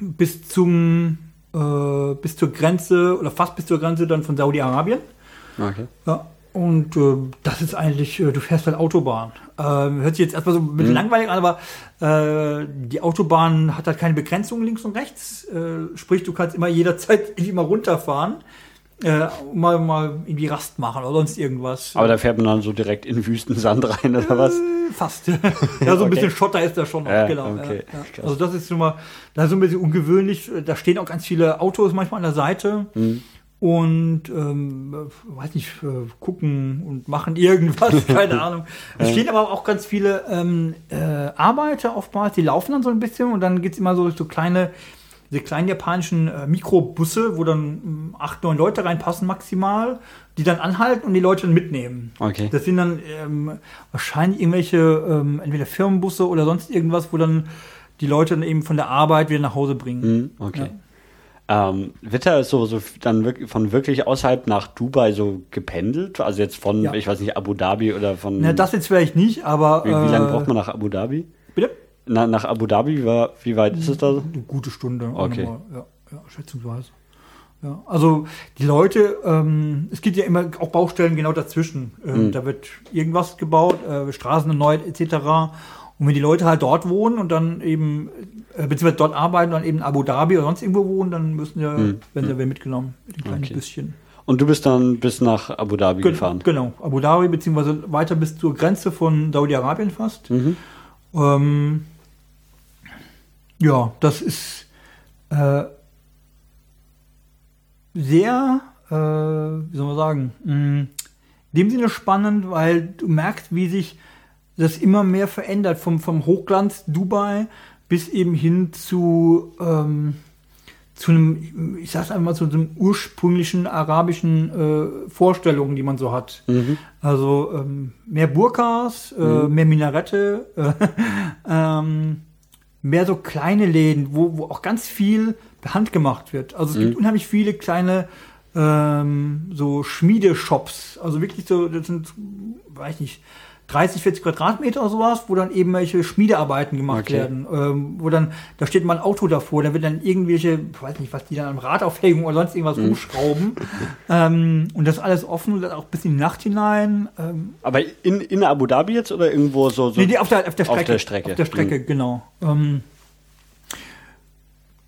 bis zum äh, bis zur Grenze oder fast bis zur Grenze dann von Saudi-Arabien. Okay. Ja, und äh, das ist eigentlich, äh, du fährst halt Autobahn. Ähm, hört sich jetzt erstmal so ein bisschen langweilig an, aber äh, die Autobahn hat halt keine Begrenzung links und rechts. Äh, sprich, du kannst immer jederzeit irgendwie mal runterfahren, äh, mal, mal irgendwie Rast machen oder sonst irgendwas. Aber da fährt man dann so direkt in Wüstensand rein oder was? Äh, Fast. ja, so ein Okay. bisschen Schotter ist da schon noch, Ja, genau. okay. Ja. Also das ist schon mal, das ist so ein bisschen ungewöhnlich. Da stehen auch ganz viele Autos manchmal an der Seite. Mhm. Und ähm, äh, weiß nicht, äh, gucken und machen irgendwas, keine Ahnung. Es stehen aber auch ganz viele ähm, äh, Arbeiter oftmals, die laufen dann so ein bisschen und dann geht's immer so so kleine, diese kleinen japanischen äh, Mikrobusse, wo dann ähm, acht, neun Leute reinpassen maximal, die dann anhalten und die Leute dann mitnehmen. Okay. Das sind dann ähm, wahrscheinlich irgendwelche, ähm, entweder Firmenbusse oder sonst irgendwas, wo dann die Leute dann eben von der Arbeit wieder nach Hause bringen. Mhm, okay. Ähm, wird da so, so dann wirklich von wirklich außerhalb nach Dubai so gependelt? Also jetzt von, Ja. ich weiß nicht, Abu Dhabi oder von. Na, das jetzt vielleicht nicht, aber. wie, wie lange äh, braucht man nach Abu Dhabi? Bitte? Na, nach Abu Dhabi, wie, war, wie weit ist es da? Eine gute Stunde. Okay. Ja, ja, schätzungsweise. Ja, also die Leute, ähm, es gibt ja immer auch Baustellen genau dazwischen. Ähm, Mhm. Da wird irgendwas gebaut, äh, Straßen erneuert etc. Und wenn die Leute halt dort wohnen und dann eben, äh, beziehungsweise dort arbeiten und dann eben in Abu Dhabi oder sonst irgendwo wohnen, dann müssen ja, werden sie ja mitgenommen mit dem kleinen. Okay. bisschen. Und du bist dann bis nach Abu Dhabi Gen- gefahren? Genau, Abu Dhabi, beziehungsweise weiter bis zur Grenze von Saudi-Arabien fast. Mhm. Ähm, ja, das ist äh, sehr, äh, wie soll man sagen, mh, in dem Sinne spannend, weil du merkst, wie sich das immer mehr verändert, vom, vom Hochglanz Dubai bis eben hin zu, ähm, zu einem, ich sag's einfach mal, zu einem ursprünglichen arabischen äh, Vorstellungen, die man so hat. Mhm. Also ähm, mehr Burkas, äh, mehr Minarette, äh, ähm, mehr so kleine Läden, wo, wo auch ganz viel per Hand gemacht wird. Also es gibt unheimlich viele kleine ähm, so Schmiedeshops. Also wirklich so, das sind, weiß nicht, 30, 40 Quadratmeter oder sowas, wo dann eben welche Schmiedearbeiten gemacht Okay. werden. Ähm, wo dann, da steht mal ein Auto davor, da wird dann irgendwelche, ich weiß nicht, was die dann am Radaufhängung oder sonst irgendwas rumschrauben. ähm, und das alles offen und dann auch bis in die Nacht hinein. Ähm, Aber in, in Abu Dhabi jetzt oder irgendwo so? so Nee, nee, auf der, auf der Auf Strecke. der Strecke. Auf der Strecke, Mhm. genau. Ähm,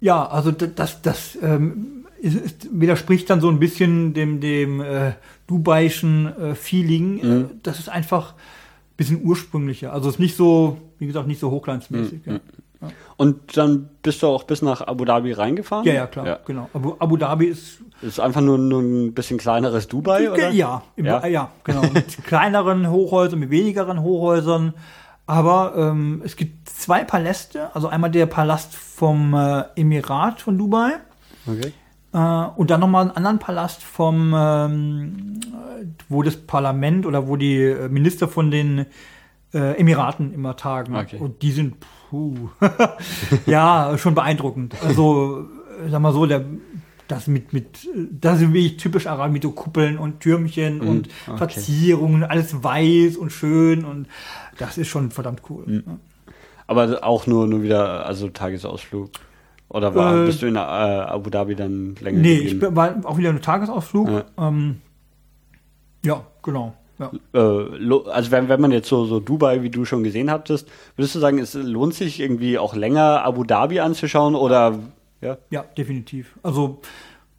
ja, also das, das ähm, ist, ist, widerspricht dann so ein bisschen dem, dem äh, Dubaischen äh, Feeling. Äh, Mhm. das ist einfach ein bisschen ursprünglicher. Also es ist nicht so, wie gesagt, nicht so hochglanzmäßig. Mhm. Ja. Und dann bist du auch bis nach Abu Dhabi reingefahren? ja, ja, klar, genau. Abu, Abu Dhabi ist Ist einfach nur, nur ein bisschen kleineres Dubai, oder? Ja, im, Ja? ja? ja, genau. Mit kleineren Hochhäusern, mit wenigeren Hochhäusern. Aber ähm, es gibt zwei Paläste. Also einmal der Palast vom äh, Emirat von Dubai Okay. Äh, und dann nochmal einen anderen Palast vom, ähm, äh, wo das Parlament oder wo die äh, Minister von den äh, Emiraten immer tagen. Okay. Und die sind, puh, ja, schon beeindruckend. Also, äh, sag mal so, der, das mit, mit, das sind wirklich typisch Arab mit so Kuppeln und Türmchen und Mhm. okay. Verzierungen, alles weiß und schön und das ist schon verdammt cool. Ja. Aber auch nur, nur wieder, also Tagesausflug. Oder war, Äh, bist du in äh, Abu Dhabi dann länger Nee, geblieben? ich war auch wieder ein Tagesausflug. Ja. Ähm, ja, genau. Ja. äh, also wenn, wenn man jetzt so, so Dubai, wie du schon gesehen hattest, würdest du sagen, es lohnt sich irgendwie auch länger Abu Dhabi anzuschauen oder ja? Ja, definitiv. Also,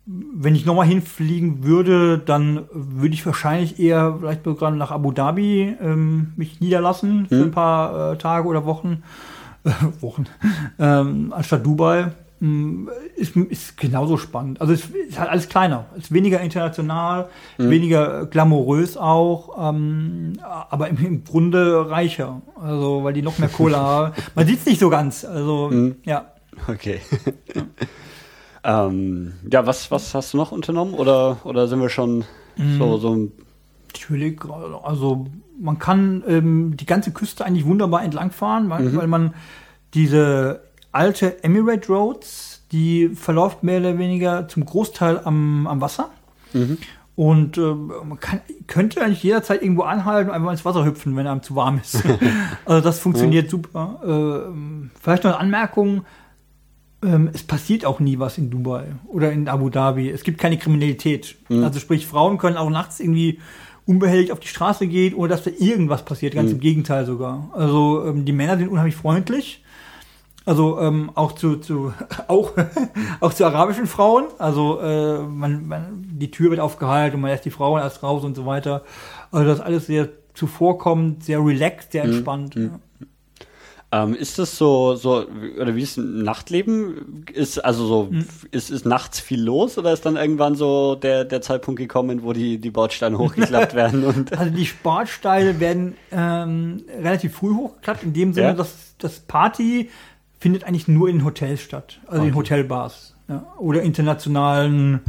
wenn ich nochmal hinfliegen würde, dann würde ich wahrscheinlich eher vielleicht sogar nach Abu Dhabi ähm, mich niederlassen für ein paar äh, Tage oder Wochen. Äh, Wochen. Ähm, anstatt Dubai. Mm, Ist, ist genauso spannend. Also es ist halt alles kleiner. Es ist weniger international, weniger glamourös auch, ähm, aber im, im Grunde reicher. Also weil die noch mehr Kohle haben. Man sieht es nicht so ganz. Also ja. Okay. ähm, ja, was, was hast du noch unternommen oder, oder sind wir schon Mhm. so, so Ich überlege gerade, also man kann ähm, die ganze Küste eigentlich wunderbar entlangfahren, weil, Mhm. weil man diese alte Emirate Roads, die verläuft mehr oder weniger zum Großteil am, am Wasser. Mhm. Und ähm, man kann, könnte eigentlich jederzeit irgendwo anhalten und einfach ins Wasser hüpfen, wenn einem zu warm ist. also das funktioniert super. Ähm, vielleicht noch eine Anmerkung. Ähm, es passiert auch nie was in Dubai oder in Abu Dhabi. Es gibt keine Kriminalität. Also sprich, Frauen können auch nachts irgendwie unbehelligt auf die Straße gehen, ohne dass da irgendwas passiert. Ganz im Gegenteil sogar. Also ähm, die Männer sind unheimlich freundlich. Also ähm, auch zu, zu auch, auch zu arabischen Frauen. Also äh, man, man, die Tür wird aufgehalten und man lässt die Frauen erst raus und so weiter. Also das ist alles sehr zuvorkommend, sehr relaxed, sehr entspannt. Ja. Ähm, ist das so, so, oder wie ist ein Nachtleben? Ist also so, Hm. ist, ist nachts viel los oder ist dann irgendwann so der, der Zeitpunkt gekommen, wo die, die Bordsteine hochgeklappt werden und Also die Sportsteine werden ähm, relativ früh hochgeklappt, in dem Sinne, Ja? dass das Party findet eigentlich nur in Hotels statt, also in Okay. Hotelbars ja, oder internationalen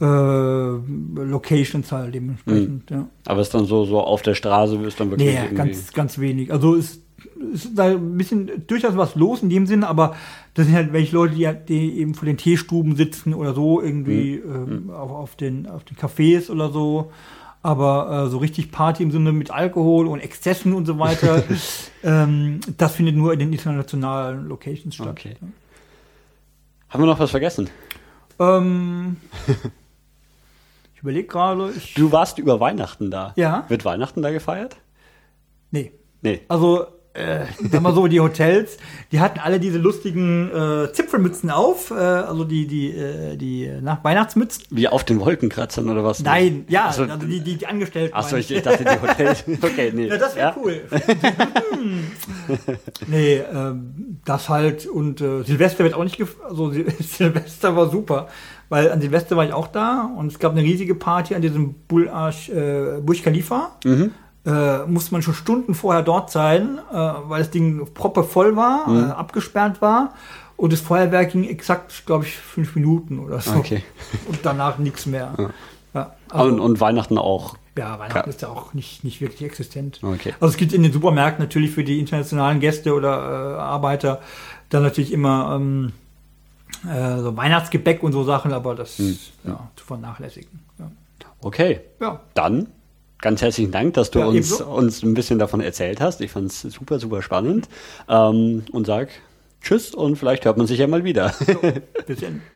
äh, Locations halt dementsprechend. Ja. aber ist dann so, so auf der Straße ist dann wirklich Nee, irgendwie. ganz, ganz wenig. Also es ist da ein bisschen durchaus was los in dem Sinne, aber das sind halt welche Leute, die, die eben vor den Teestuben sitzen oder so, irgendwie Mhm. ähm, auf, auf, den, auf den Cafés oder so. Aber äh, so richtig Party im Sinne mit Alkohol und Exzessen und so weiter, ähm, das findet nur in den internationalen Locations statt. Okay. Haben wir noch was vergessen? Ähm, ich überlege gerade, Du warst über Weihnachten da. Ja. Wird Weihnachten da gefeiert? nee, Nee. Also, äh, sag mal so, die Hotels, die hatten alle diese lustigen äh, Zipfelmützen auf, äh, also die, die, äh, die nach Weihnachtsmützen. Wie auf den Wolkenkratzern oder was? Nein, ja, Achso, also die, die, die Angestellten. achso ich, ich dachte die Hotels. Okay, nee. Ja, das wäre cool. nee, ähm, das halt und äh, Silvester wird auch nicht gef also Sil Silvester war super, weil an Silvester war ich auch da und es gab eine riesige Party an diesem Bul Arsch, äh, Burj Khalifa. Äh, musste man schon Stunden vorher dort sein, äh, weil das Ding proppe voll war, äh, abgesperrt war und das Feuerwerk ging exakt, glaube ich, fünf Minuten oder so. Okay. Und danach nichts mehr. Ja, also- Und, und Weihnachten auch. ja, Weihnachten Ja. ist ja auch nicht, nicht wirklich existent. Okay. Also es gibt in den Supermärkten natürlich für die internationalen Gäste oder äh, Arbeiter dann natürlich immer ähm, äh, so Weihnachtsgebäck und so Sachen, aber das Hm. ja, zu vernachlässigen. Ja. Okay, ja. dann ganz herzlichen Dank, dass du Ja, uns, ebenso. uns ein bisschen davon erzählt hast. Ich fand es super, super spannend. Ähm, und sag Tschüss und vielleicht hört man sich ja mal wieder. Bis dann.